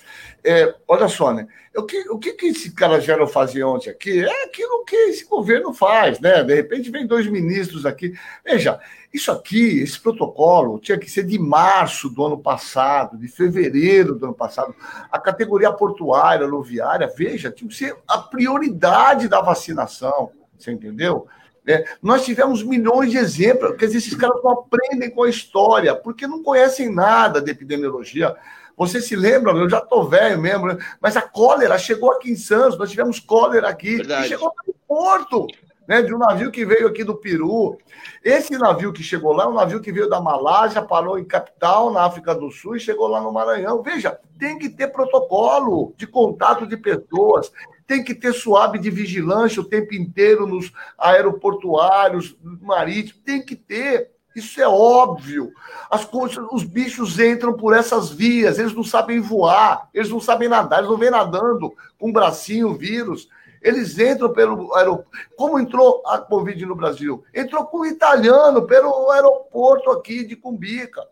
é, olha só, né? O que, o que, que esse cara Gero fazia ontem aqui é aquilo que esse governo faz, né? De repente vem dois ministros aqui. Veja, isso aqui, esse protocolo, tinha que ser de março do ano passado, de fevereiro do ano passado. A categoria portuária, aluviária, veja, tinha que ser a prioridade da vacinação. Você entendeu? É, nós tivemos milhões de exemplos, quer dizer, esses caras não aprendem com a história, porque não conhecem nada de epidemiologia. Você se lembra, eu já estou velho mesmo, né? mas a cólera chegou aqui em Santos, nós tivemos cólera aqui, Verdade. e chegou no Porto, né, de um navio que veio aqui do Peru. Esse navio que chegou lá é um navio que veio da Malásia, parou em capital, na África do Sul, e chegou lá no Maranhão. Veja, tem que ter protocolo de contato de pessoas, tem que ter suave de vigilância o tempo inteiro nos aeroportuários, marítimos, tem que ter. Isso é óbvio. As coisas, os bichos entram por essas vias, eles não sabem voar, eles não sabem nadar, eles não vêm nadando com um bracinho, vírus. Eles entram pelo aeroporto. Como entrou a Covid no Brasil? Entrou com o italiano pelo aeroporto aqui de Cumbica.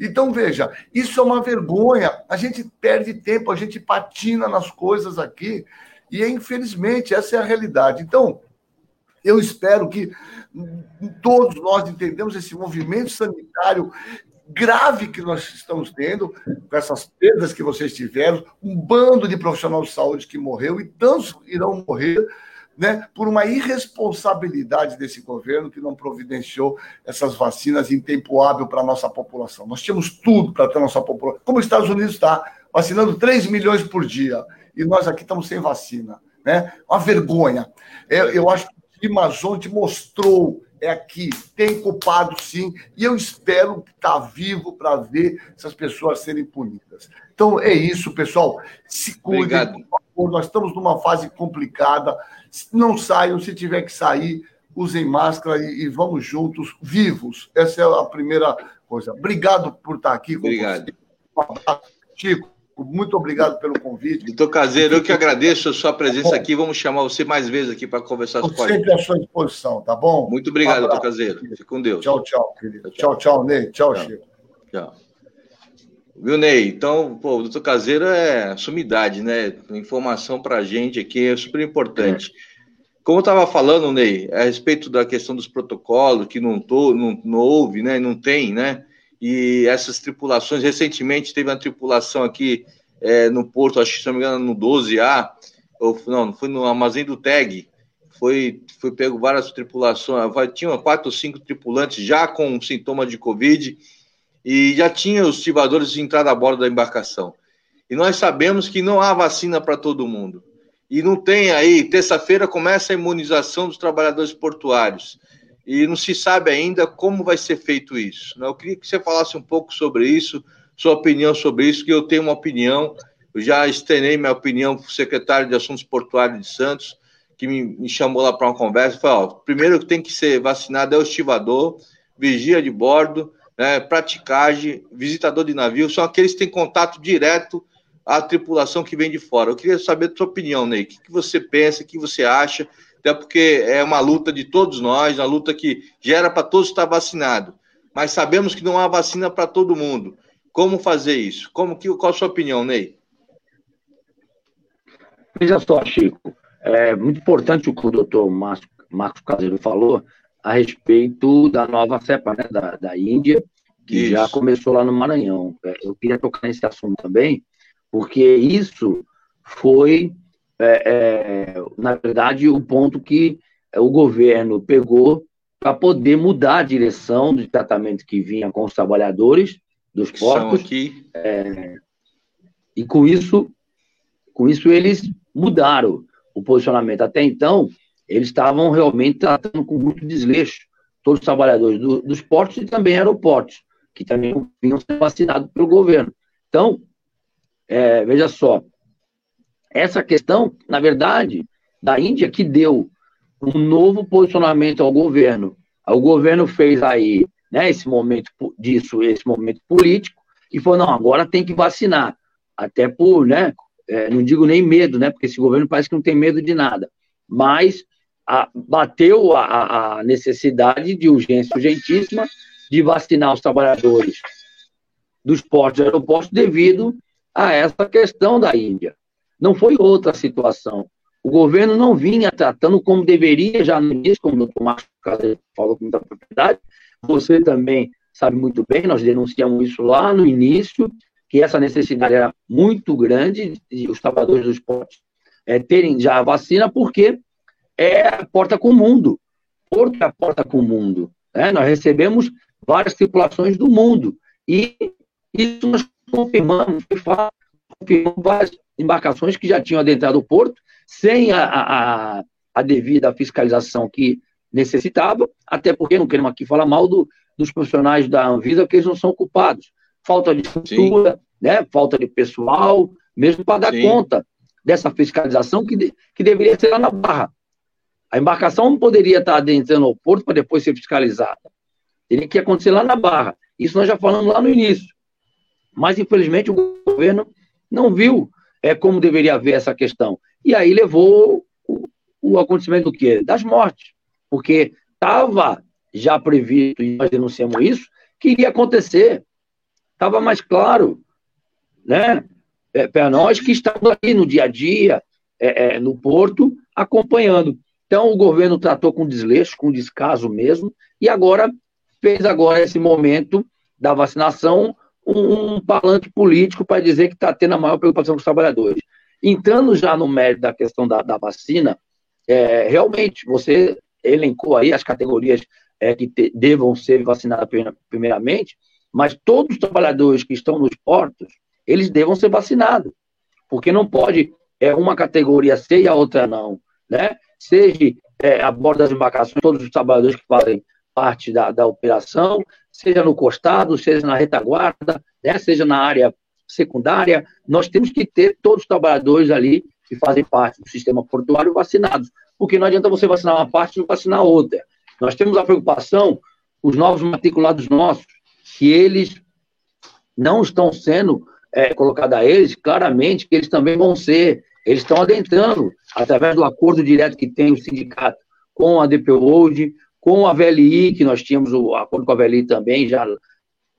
Então, veja, isso é uma vergonha. A gente perde tempo, a gente patina nas coisas aqui. E, infelizmente, essa é a realidade. Então, eu espero que todos nós entendemos esse movimento sanitário grave que nós estamos tendo, com essas perdas que vocês tiveram, um bando de profissionais de saúde que morreu e tantos irão morrer, né, por uma irresponsabilidade desse governo que não providenciou essas vacinas em tempo hábil para a nossa população. Nós tínhamos tudo para ter a nossa população, como os Estados Unidos está, vacinando 3 milhões por dia, e nós aqui estamos sem vacina. Né? Uma vergonha. Eu, eu acho que Imazonte mostrou é aqui, tem culpado sim, e eu espero estar tá vivo para ver essas pessoas serem punidas. Então é isso, pessoal. Se cuidem, por favor, nós estamos numa fase complicada. Não saiam, se tiver que sair, usem máscara e, e vamos juntos, vivos. Essa é a primeira coisa. Obrigado por estar aqui Obrigado. você. Chico, muito obrigado pelo convite. Doutor Caseiro, eu que agradeço a sua presença tá aqui. Vamos chamar você mais vezes aqui para conversar com a gente. Sempre à sua disposição, tá bom? Muito obrigado, um doutor Caseiro. Fique com Deus. Tchau, tchau, querido. Tchau, tchau, Ney. Tchau, tchau. Chico. Tchau. Viu, Ney? Então, pô, o doutor Caseiro é sumidade, né? Informação para a gente aqui é super importante. É. Como eu estava falando, Ney, a respeito da questão dos protocolos, que não, tô, não, não houve, né? Não tem, né? E essas tripulações, recentemente teve uma tripulação aqui é, no Porto, acho que se não me engano, no 12A, ou não, foi no armazém do TEG, foi, foi pego várias tripulações, tinha quatro ou cinco tripulantes já com sintoma de Covid, e já tinha os estivadores de entrada a bordo da embarcação. E nós sabemos que não há vacina para todo mundo. E não tem aí, terça-feira começa a imunização dos trabalhadores portuários e não se sabe ainda como vai ser feito isso. Né? Eu queria que você falasse um pouco sobre isso, sua opinião sobre isso, que eu tenho uma opinião, eu já estrenei minha opinião para o secretário de Assuntos Portuários de Santos, que me, me chamou lá para uma conversa, falou, ó, primeiro que tem que ser vacinado é o estivador, vigia de bordo, né, praticagem, visitador de navio, são aqueles que têm contato direto à tripulação que vem de fora. Eu queria saber a sua opinião, Ney, o que você pensa, o que você acha, até porque é uma luta de todos nós, uma luta que gera para todos estar vacinado. Mas sabemos que não há vacina para todo mundo. Como fazer isso? Como que, qual a sua opinião, Ney? Veja só, Chico, é muito importante o que o doutor Marcos Caseiro falou a respeito da nova cepa né, da, da Índia, que isso. já começou lá no Maranhão. É, eu queria tocar nesse assunto também, porque isso foi é, é, na verdade, o ponto que o governo pegou para poder mudar a direção do tratamento que vinha com os trabalhadores dos portos. É, e com isso, com isso eles mudaram o posicionamento. Até então, eles estavam realmente tratando com muito desleixo todos os trabalhadores do, dos portos e também aeroportos, que também vinham ser vacinados pelo governo. Então, é, veja só, essa questão, na verdade, da Índia que deu um novo posicionamento ao governo. O governo fez aí, né, esse momento disso, esse momento político, e falou, não, agora tem que vacinar. Até por, né, é, não digo nem medo, né, porque esse governo parece que não tem medo de nada, mas a, bateu a, a necessidade de urgência urgentíssima de vacinar os trabalhadores dos portos e aeroportos devido a essa questão da Índia. Não foi outra situação. O governo não vinha tratando como deveria já no início, como o doutor Marcos falou com muita propriedade. Você também sabe muito bem, nós denunciamos isso lá no início, que essa necessidade era muito grande de os trabalhadores dos portos é, terem já a vacina, porque é a porta com o mundo. Porto é a porta com o mundo. Né? Nós recebemos várias tripulações do mundo. E isso nós confirmamos, confirmamos várias embarcações que já tinham adentrado o porto, sem a, a, a devida fiscalização que necessitava, até porque não queremos aqui falar mal do, dos profissionais da Anvisa, porque eles não são culpados. Falta de estrutura, né? falta de pessoal, mesmo para dar Sim. conta dessa fiscalização que, de, que deveria ser lá na Barra. A embarcação não poderia estar adentrando ao porto para depois ser fiscalizada. Teria que acontecer lá na Barra. Isso nós já falamos lá no início. Mas, infelizmente, o governo não viu é, como deveria haver essa questão. E aí levou o, o acontecimento do quê? Das mortes. Porque estava já previsto, e nós denunciamos isso, que iria acontecer. Estava mais claro, né? É, para nós que estamos aqui no dia a dia, é, é, no porto, acompanhando. Então, o governo tratou com desleixo, com descaso mesmo, e agora fez agora esse momento da vacinação um, um palanque político para dizer que está tendo a maior preocupação com os trabalhadores. Entrando já no mérito da questão da, da vacina, é, realmente, você elencou aí as categorias é, que te, devam ser vacinadas primeiramente, mas todos os trabalhadores que estão nos portos, eles devam ser vacinados, porque não pode é, uma categoria ser e a outra não, né? Seja é, a bordo das embarcações, todos os trabalhadores que fazem parte da, da operação, seja no costado, seja na retaguarda, né, seja na área secundária, nós temos que ter todos os trabalhadores ali que fazem parte do sistema portuário vacinados, porque não adianta você vacinar uma parte e não vacinar outra. Nós temos a preocupação, os novos matriculados nossos, que eles não estão sendo é, colocados a eles, claramente que eles também vão ser, eles estão adentrando, através do acordo direto que tem o sindicato com a DP World, com a VLI, que nós tínhamos o acordo com a VLI também, já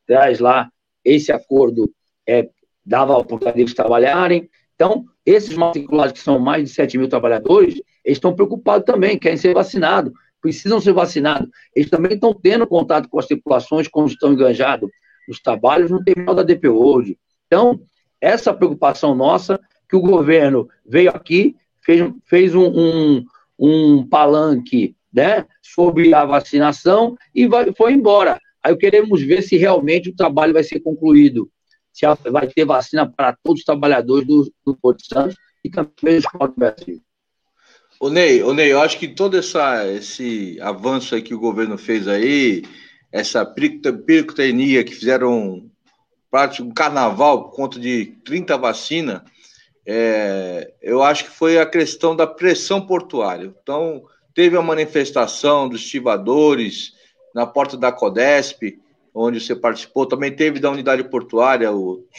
traz lá esse acordo, é, dava a oportunidade deles trabalharem. Então, esses matriculados, que são mais de 7 mil trabalhadores, eles estão preocupados também, querem ser vacinados, precisam ser vacinados. Eles também estão tendo contato com as tripulações, como estão enganjados nos trabalhos no terminal da DP World. Então, essa preocupação nossa, que o governo veio aqui, fez, fez um, um, um palanque né, sobre a vacinação e vai, foi embora. Aí queremos ver se realmente o trabalho vai ser concluído, se vai ter vacina para todos os trabalhadores do, do Porto Santos e também do Porto Brasil. O Ney, o Ney, eu acho que todo essa, esse avanço aí que o governo fez aí, essa pirotecnia que fizeram um carnaval por conta de 30 vacinas, é, eu acho que foi a questão da pressão portuária. Então, Teve a manifestação dos estivadores na porta da Codesp, onde você participou. Também teve da unidade portuária.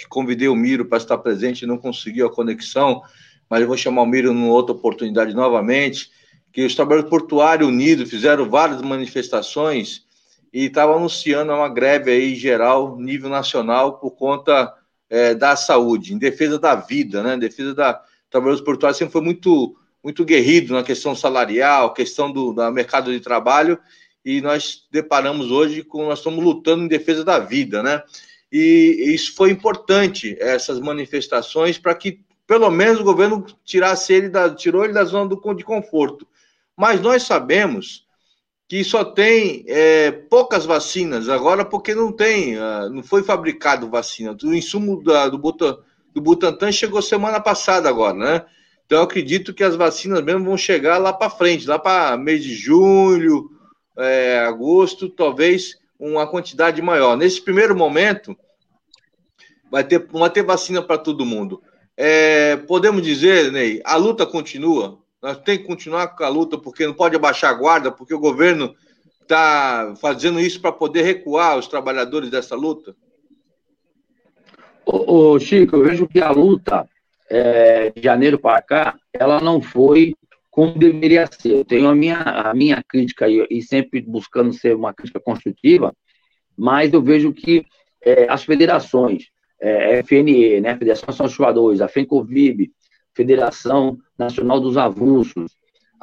Convidei o Miro para estar presente, não conseguiu a conexão, mas eu vou chamar o Miro numa outra oportunidade novamente. Que os trabalhadores portuários unidos fizeram várias manifestações e estavam anunciando uma greve aí geral, nível nacional, por conta é, da saúde, em defesa da vida, né? Em defesa da trabalhadores portuários sempre foi muito muito guerrido na questão salarial, questão do, do mercado de trabalho, e nós deparamos hoje com, nós estamos lutando em defesa da vida, né? E isso foi importante, essas manifestações, para que pelo menos o governo tirasse ele da, tirou ele da zona do, de conforto. Mas nós sabemos que só tem é, poucas vacinas agora, porque não tem, uh, não foi fabricado vacina. O insumo da, do, Butan, do Butantan chegou semana passada agora, né? Então, acredito que as vacinas mesmo vão chegar lá para frente, lá para mês de julho é, agosto, talvez uma quantidade maior. Nesse primeiro momento, vai ter, vai ter vacina para todo mundo. É, podemos dizer, Ney, a luta continua. Nós temos que continuar com a luta, porque não pode abaixar a guarda, porque o governo está fazendo isso para poder recuar os trabalhadores dessa luta? Ô, ô Chico, eu vejo que a luta é, de janeiro para cá, ela não foi como deveria ser. Eu tenho a minha, a minha crítica e, e sempre buscando ser uma crítica construtiva, mas eu vejo que é, as federações, é, FNE, né, Federação dos Jogadores, a FENCOVIB, Federação Nacional dos Avulsos,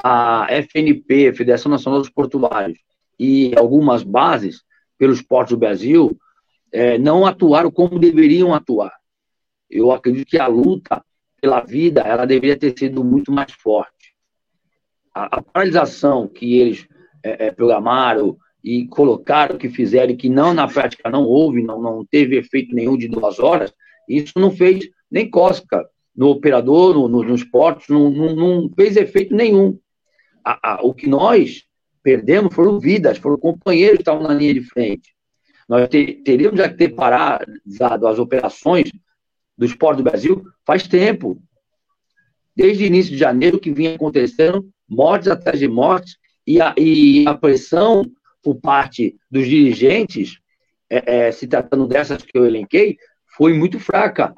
a FNP, Federação Nacional dos Portuários, e algumas bases pelos portos do Brasil é, não atuaram como deveriam atuar. Eu acredito que a luta pela vida ela deveria ter sido muito mais forte a, a paralisação que eles é, é, programaram e colocaram, que fizeram, que não na prática não houve, não, não teve efeito nenhum de duas horas, isso não fez nem cosca no operador, no, no, nos portos, não, não, não, fez efeito nenhum. A, a, o que nós perdemos foram vidas, foram companheiros que estavam na linha de frente. Nós ter, teríamos já que ter parado as operações dos portos do Brasil faz tempo. Desde início de janeiro, que vinha acontecendo mortes atrás de mortes, e a, e a pressão por parte dos dirigentes, é, é, se tratando dessas que eu elenquei, foi muito fraca.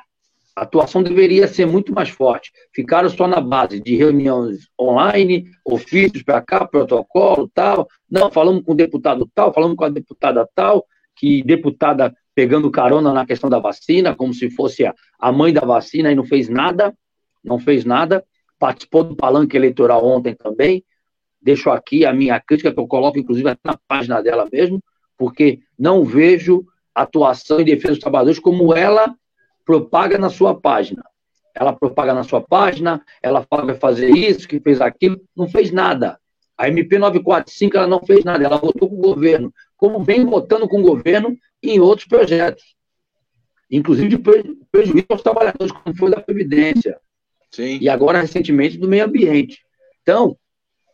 A atuação deveria ser muito mais forte. Ficaram só na base de reuniões online, ofícios para cá, protocolo, tal. Não, falamos com o deputado tal, falamos com a deputada tal, que deputada pegando carona na questão da vacina, como se fosse a, a mãe da vacina e não fez nada, não fez nada participou do palanque eleitoral ontem também. Deixo aqui a minha crítica, que eu coloco, inclusive, na página dela mesmo, porque não vejo atuação em defesa dos trabalhadores como ela propaga na sua página. Ela propaga na sua página, ela fala que vai fazer isso, que fez aquilo, não fez nada. A MP 945 ela não fez nada, ela votou com o governo, como vem votando com o governo em outros projetos, inclusive de prejuízo aos trabalhadores, como foi da Previdência, Sim. e agora recentemente do meio ambiente. Então,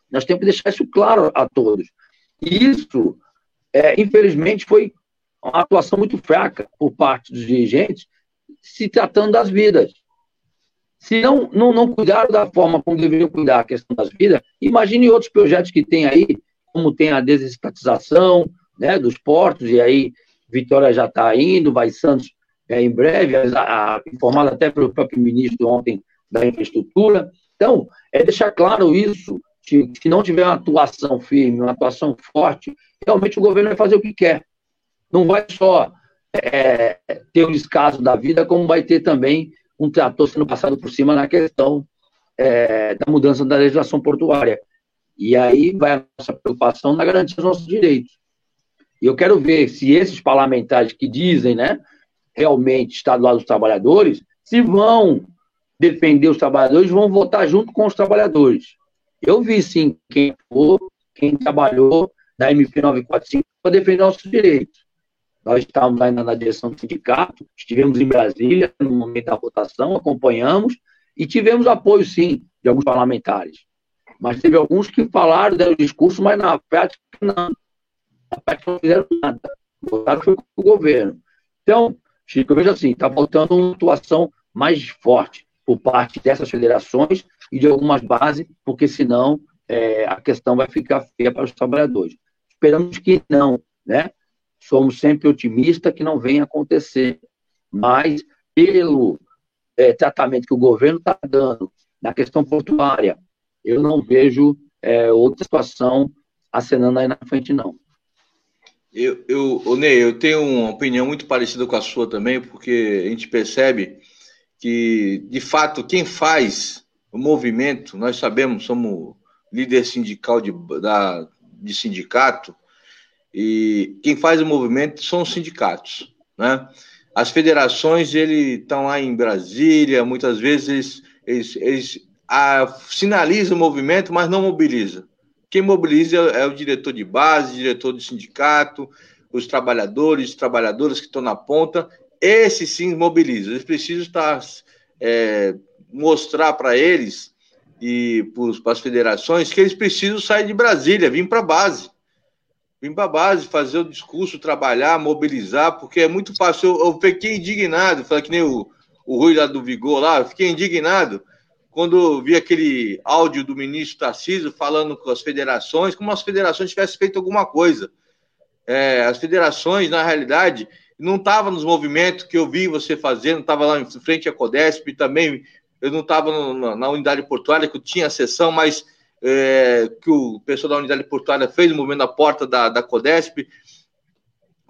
nós temos que deixar isso claro a todos. E isso, é, infelizmente, foi uma atuação muito fraca por parte dos dirigentes, se tratando das vidas. Se não, não, não cuidaram da forma como deveriam cuidar a questão das vidas, imagine outros projetos que tem aí, como tem a desestatização né, dos portos, e aí Vitória já está indo, vai Santos é, em breve, a, a, informado até pelo próprio ministro ontem da infraestrutura. Então, é deixar claro isso, que se não tiver uma atuação firme, uma atuação forte, realmente o governo vai fazer o que quer. Não vai só é, ter o descaso da vida, como vai ter também um trator sendo passado por cima na questão é, da mudança da legislação portuária. E aí vai a nossa preocupação na garantia dos nossos direitos. E eu quero ver se esses parlamentares que dizem, né, realmente estar do lado dos trabalhadores, se vão defender os trabalhadores vão votar junto com os trabalhadores. Eu vi, sim, quem for, quem trabalhou na MP 945 para defender nossos direitos. Nós estávamos ainda na direção do sindicato, estivemos em Brasília no momento da votação, acompanhamos e tivemos apoio, sim, de alguns parlamentares. Mas teve alguns que falaram, deram discurso, mas na prática não. Prática não fizeram nada. Votaram foi o governo. Então, Chico, eu vejo assim, está faltando uma atuação mais forte por parte dessas federações e de algumas bases, porque senão é, a questão vai ficar feia para os trabalhadores. Esperamos que não, né? Somos sempre otimistas que não venha acontecer, mas pelo é, tratamento que o governo está dando na questão portuária, eu não vejo é, outra situação acenando aí na frente, não. Eu, eu, Ney, eu tenho uma opinião muito parecida com a sua também, porque a gente percebe que, de fato, quem faz o movimento, nós sabemos, somos líder sindical de, da, de sindicato, e quem faz o movimento são os sindicatos, né? As federações, eles estão lá em Brasília, muitas vezes eles, eles a, sinalizam o movimento, mas não mobilizam. Quem mobiliza é o diretor de base, diretor do sindicato, os trabalhadores, trabalhadoras que estão na ponta, esse sim mobiliza. Eles precisam estar é, mostrar para eles e para as federações que eles precisam sair de Brasília, vir para a base. vir para a base, fazer o discurso, trabalhar, mobilizar, porque é muito fácil. Eu, eu fiquei indignado, falei que nem o, o Rui lá do Vigor lá, fiquei indignado quando vi aquele áudio do ministro Tarcísio falando com as federações, como as federações tivessem feito alguma coisa. É, as federações, na realidade, não estavam nos movimentos que eu vi você fazendo, estava lá em frente à Codesp, também eu não estava na unidade portuária, que eu tinha sessão, mas é, que o pessoal da unidade portuária fez o movimento na porta da, da Codesp.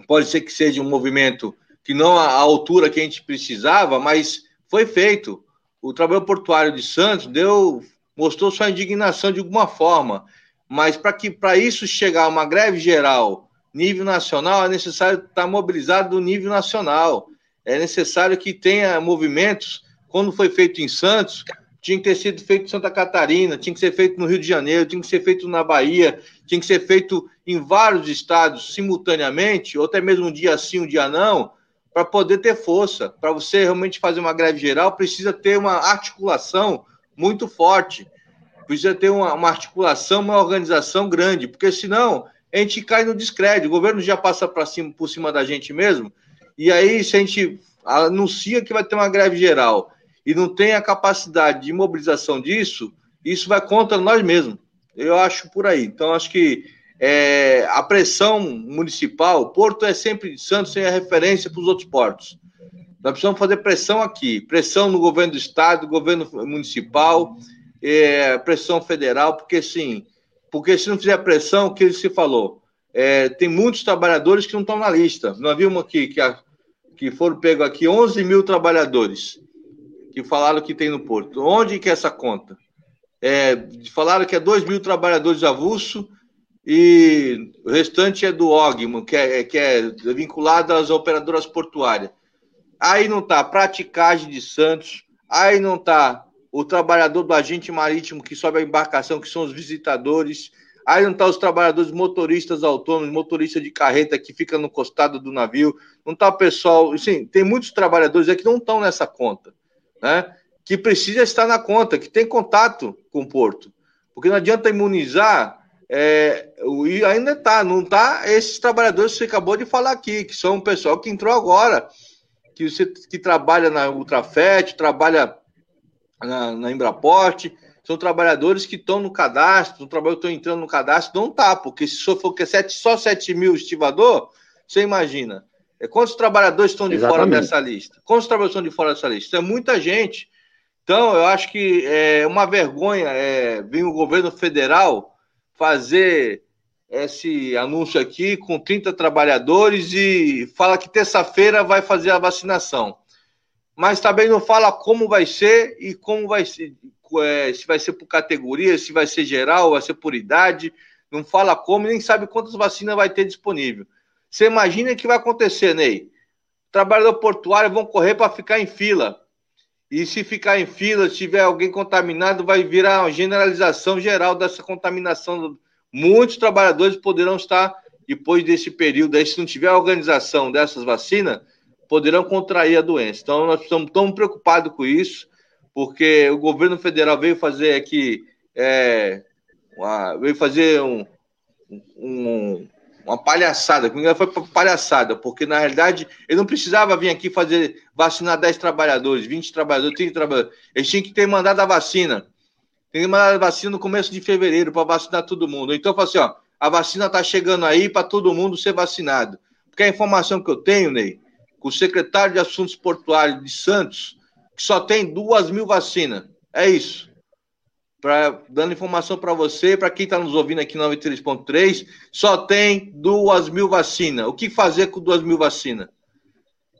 Pode ser que seja um movimento que não a altura que a gente precisava, mas foi feito. O trabalho portuário de Santos deu, mostrou sua indignação de alguma forma, mas para que para isso chegar a uma greve geral nível nacional é necessário estar mobilizado no nível nacional. É necessário que tenha movimentos. Quando foi feito em Santos, tinha que ter sido feito em Santa Catarina, tinha que ser feito no Rio de Janeiro, tinha que ser feito na Bahia, tinha que ser feito em vários estados simultaneamente, ou até mesmo um dia sim, um dia não, para poder ter força. Para você realmente fazer uma greve geral, precisa ter uma articulação muito forte, precisa ter uma, uma articulação, uma organização grande, porque senão a gente cai no descrédito. O governo já passa cima, por cima da gente mesmo, e aí se a gente anuncia que vai ter uma greve geral e não tem a capacidade de mobilização disso, isso vai contra nós mesmos. Eu acho por aí. Então, acho que é, a pressão municipal, Porto é sempre, Santos sem a referência para os outros portos. Nós precisamos fazer pressão aqui, pressão no governo do estado, governo municipal, é, pressão federal, porque sim, porque se não fizer pressão, o que se falou, é, tem muitos trabalhadores que não estão na lista. Nós vimos aqui que, a, que foram pegos aqui 11 mil trabalhadores que falaram que tem no Porto. Onde que é essa conta? É, falaram que é 2 mil trabalhadores avulso e o restante é do OGMO, que é, que é vinculado às operadoras portuárias. Aí não está praticagem de Santos, aí não está o trabalhador do agente marítimo que sobe a embarcação, que são os visitadores, aí não está os trabalhadores motoristas autônomos, motorista de carreta que fica no costado do navio, não está o pessoal, sim, tem muitos trabalhadores aqui que não estão nessa conta né, que precisa estar na conta, que tem contato com o Porto. Porque não adianta imunizar, é, e ainda está, não está esses trabalhadores que você acabou de falar aqui, que são o pessoal que entrou agora, que, você, que trabalha na Ultrafet, trabalha na, na Embraporte, são trabalhadores que estão no cadastro, estão entrando no cadastro, não está, porque se só for que é sete, só 7 mil estivador, você imagina. É, quantos trabalhadores estão de Exatamente. fora dessa lista? Quantos trabalhadores estão de fora dessa lista? É muita gente. Então, eu acho que é uma vergonha é, vir o governo federal fazer esse anúncio aqui com 30 trabalhadores e fala que terça-feira vai fazer a vacinação. Mas também não fala como vai ser e como vai ser, é, se vai ser por categoria, se vai ser geral, vai ser por idade. Não fala como, nem sabe quantas vacinas vai ter disponível. Você imagina o que vai acontecer, Ney? Trabalhador portuário vão correr para ficar em fila. E se ficar em fila, se tiver alguém contaminado, vai virar uma generalização geral dessa contaminação. Muitos trabalhadores poderão estar, depois desse período, aí, se não tiver organização dessas vacinas, poderão contrair a doença. Então, nós estamos tão preocupados com isso, porque o governo federal veio fazer aqui, é, uma, veio fazer um, um, uma palhaçada, comigo foi palhaçada, porque na realidade ele não precisava vir aqui fazer vacinar 10 trabalhadores, 20 trabalhadores, 30 trabalhadores. Eles tinham que ter mandado a vacina. Tem que mandar a vacina no começo de fevereiro para vacinar todo mundo. Então, eu assim: ó, a vacina está chegando aí para todo mundo ser vacinado. Porque a informação que eu tenho, Ney, com o secretário de Assuntos Portuários de Santos, que só tem duas mil vacinas. É isso pra, dando informação para você, para quem está nos ouvindo aqui no 93.3, só tem duas mil vacinas. O que fazer com duas mil vacinas?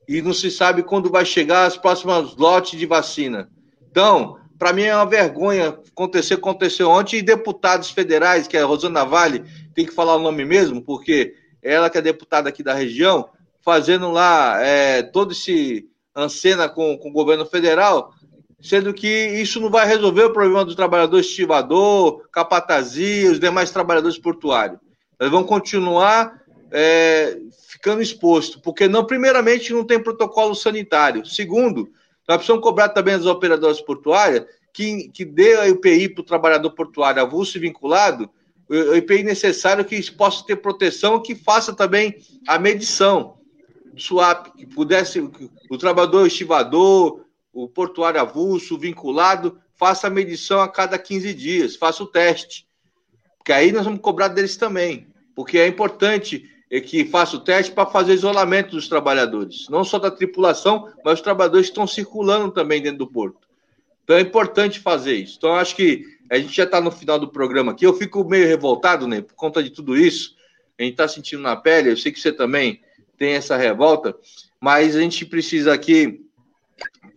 E não se sabe quando vai chegar as próximas lotes de vacina. Então, para mim é uma vergonha acontecer, aconteceu ontem, e deputados federais, que é a Rosana Vale, tem que falar o nome mesmo, porque ela que é deputada aqui da região, fazendo lá é, todo esse ancena com, com o governo federal, sendo que isso não vai resolver o problema do trabalhador estivador, capatazia, os demais trabalhadores portuários. Eles vão continuar é, ficando expostos, porque não, primeiramente, não tem protocolo sanitário. Segundo, nós precisamos cobrar também as operadoras portuárias que, que dê a UPI para o trabalhador portuário avulso e vinculado, o EPI necessário que possa ter proteção, que faça também a medição do SWAP, que pudesse, o trabalhador estivador, o portuário avulso, vinculado, faça a medição a cada 15 dias, faça o teste. Porque aí nós vamos cobrar deles também. Porque é importante que faça o teste para fazer isolamento dos trabalhadores, não só da tripulação, mas os trabalhadores que estão circulando também dentro do porto. Então é importante fazer isso. Então acho que a gente já está no final do programa aqui. Eu fico meio revoltado, né, por conta de tudo isso. A gente está sentindo na pele. Eu sei que você também tem essa revolta, mas a gente precisa aqui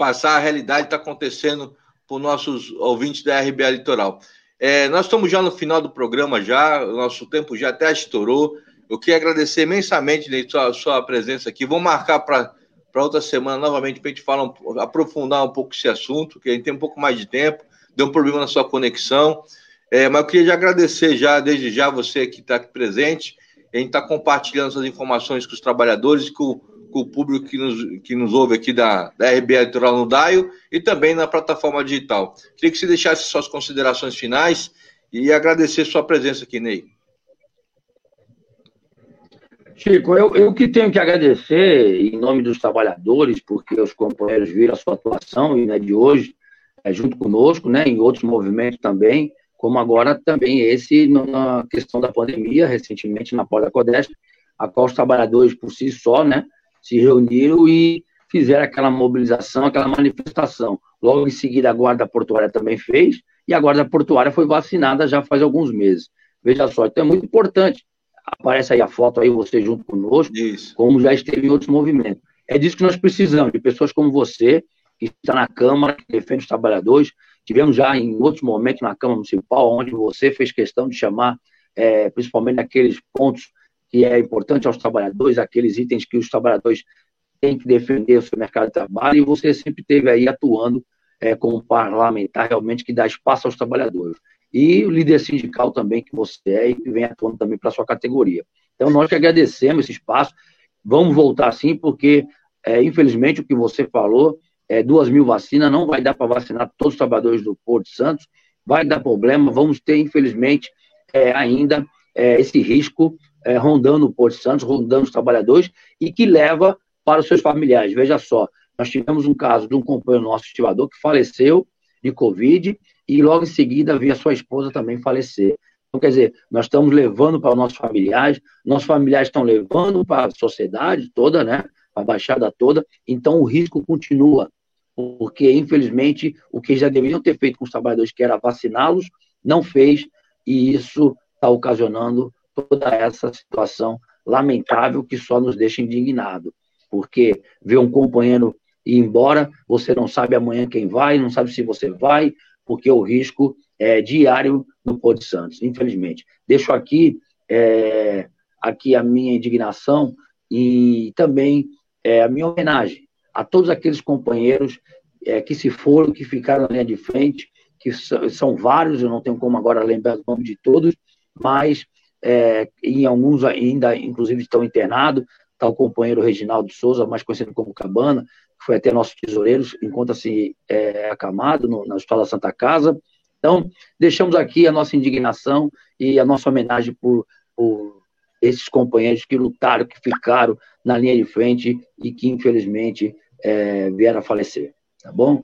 passar a realidade que está acontecendo para os nossos ouvintes da RBA Litoral. É, nós estamos já no final do programa, já, o nosso tempo já até estourou. Eu queria agradecer imensamente né, sua, sua presença aqui. Vou marcar para outra semana novamente para a gente falar, um, aprofundar um pouco esse assunto, que a gente tem um pouco mais de tempo deu um problema na sua conexão. É, mas eu queria já agradecer já, desde já, você que está aqui presente. A gente está compartilhando essas informações com os trabalhadores e com, com, o público que nos, que nos ouve aqui da, da RBA Litoral no DAIO e também na plataforma digital. Queria que você deixasse suas considerações finais e agradecer sua presença aqui, Ney. Chico, eu, eu que tenho que agradecer em nome dos trabalhadores, porque os companheiros viram a sua atuação e não é de hoje, é, junto conosco, né, em outros movimentos também, como agora também esse na questão da pandemia, recentemente na Porta Codeste, a qual os trabalhadores por si só, né, se reuniram e fizeram aquela mobilização, aquela manifestação. Logo em seguida, a Guarda Portuária também fez, e a Guarda Portuária foi vacinada já faz alguns meses. Veja só, então é muito importante. Aparece aí a foto aí, você junto conosco, Isso. como já esteve em outros movimentos. É disso que nós precisamos, de pessoas como você, que está na Câmara, que defende os trabalhadores. Tivemos já em outros momentos na Câmara Municipal, onde você fez questão de chamar, é, principalmente naqueles pontos que é importante aos trabalhadores, aqueles itens que os trabalhadores têm que defender o seu mercado de trabalho, e você sempre esteve aí atuando é, como parlamentar, realmente, que dá espaço aos trabalhadores. E o líder sindical também que você é e que vem atuando também para a sua categoria. Então, nós que agradecemos esse espaço, vamos voltar sim, porque, é, infelizmente, o que você falou é, duas mil vacinas, não vai dar para vacinar todos os trabalhadores do Porto Santos, vai dar problema, vamos ter, infelizmente, é, ainda é, esse risco é, rondando o Porto Santos, rondando os trabalhadores, e que leva para os seus familiares. Veja só, nós tivemos um caso de um companheiro nosso estivador que faleceu de Covid, e logo em seguida veio a sua esposa também falecer. Então, quer dizer, nós estamos levando para os nossos familiares, nossos familiares estão levando para a sociedade toda, né? Para a Baixada toda, então o risco continua porque, infelizmente, o que já deveriam ter feito com os trabalhadores, que era vaciná-los, não fez, e isso está ocasionando toda essa situação lamentável que só nos deixa indignado, porque ver um companheiro ir embora, você não sabe amanhã quem vai, não sabe se você vai, porque o risco é diário no Porto Santos, infelizmente. Deixo aqui, é, aqui a minha indignação e também é, a minha homenagem a todos aqueles companheiros é, que se foram, que ficaram na linha de frente, que são, vários, eu não tenho como agora lembrar o nome de todos, mas é, em alguns ainda, inclusive, estão internados. Está o companheiro Reginaldo Souza, mais conhecido como Cabana, que foi até nosso tesoureiro, encontra-se é, acamado no, na Escola Santa Casa. Então, deixamos aqui a nossa indignação e a nossa homenagem por, por esses companheiros que lutaram, que ficaram na linha de frente e que, infelizmente, é, vieram a falecer. Tá bom?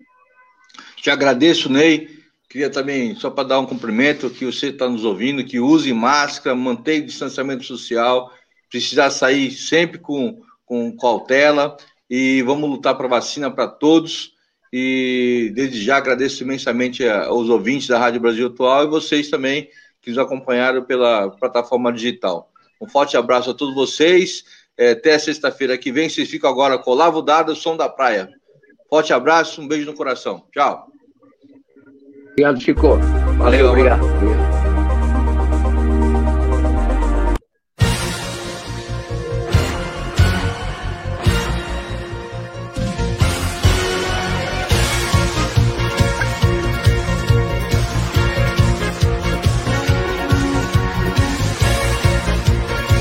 Te agradeço, Ney. Queria também, só para dar um cumprimento, que você está nos ouvindo, que use máscara, mantenha o distanciamento social, precisar sair sempre com, com cautela e vamos lutar para vacina para todos. E desde já agradeço imensamente aos ouvintes da Rádio Brasil Atual e vocês também que nos acompanharam pela plataforma digital. Um forte abraço a todos vocês. É, até sexta-feira que vem. Vocês ficam agora com Lavo Dado, Som da Praia. Forte abraço, um beijo no coração. Tchau. Obrigado, Chico. Valeu, Valeu obrigado.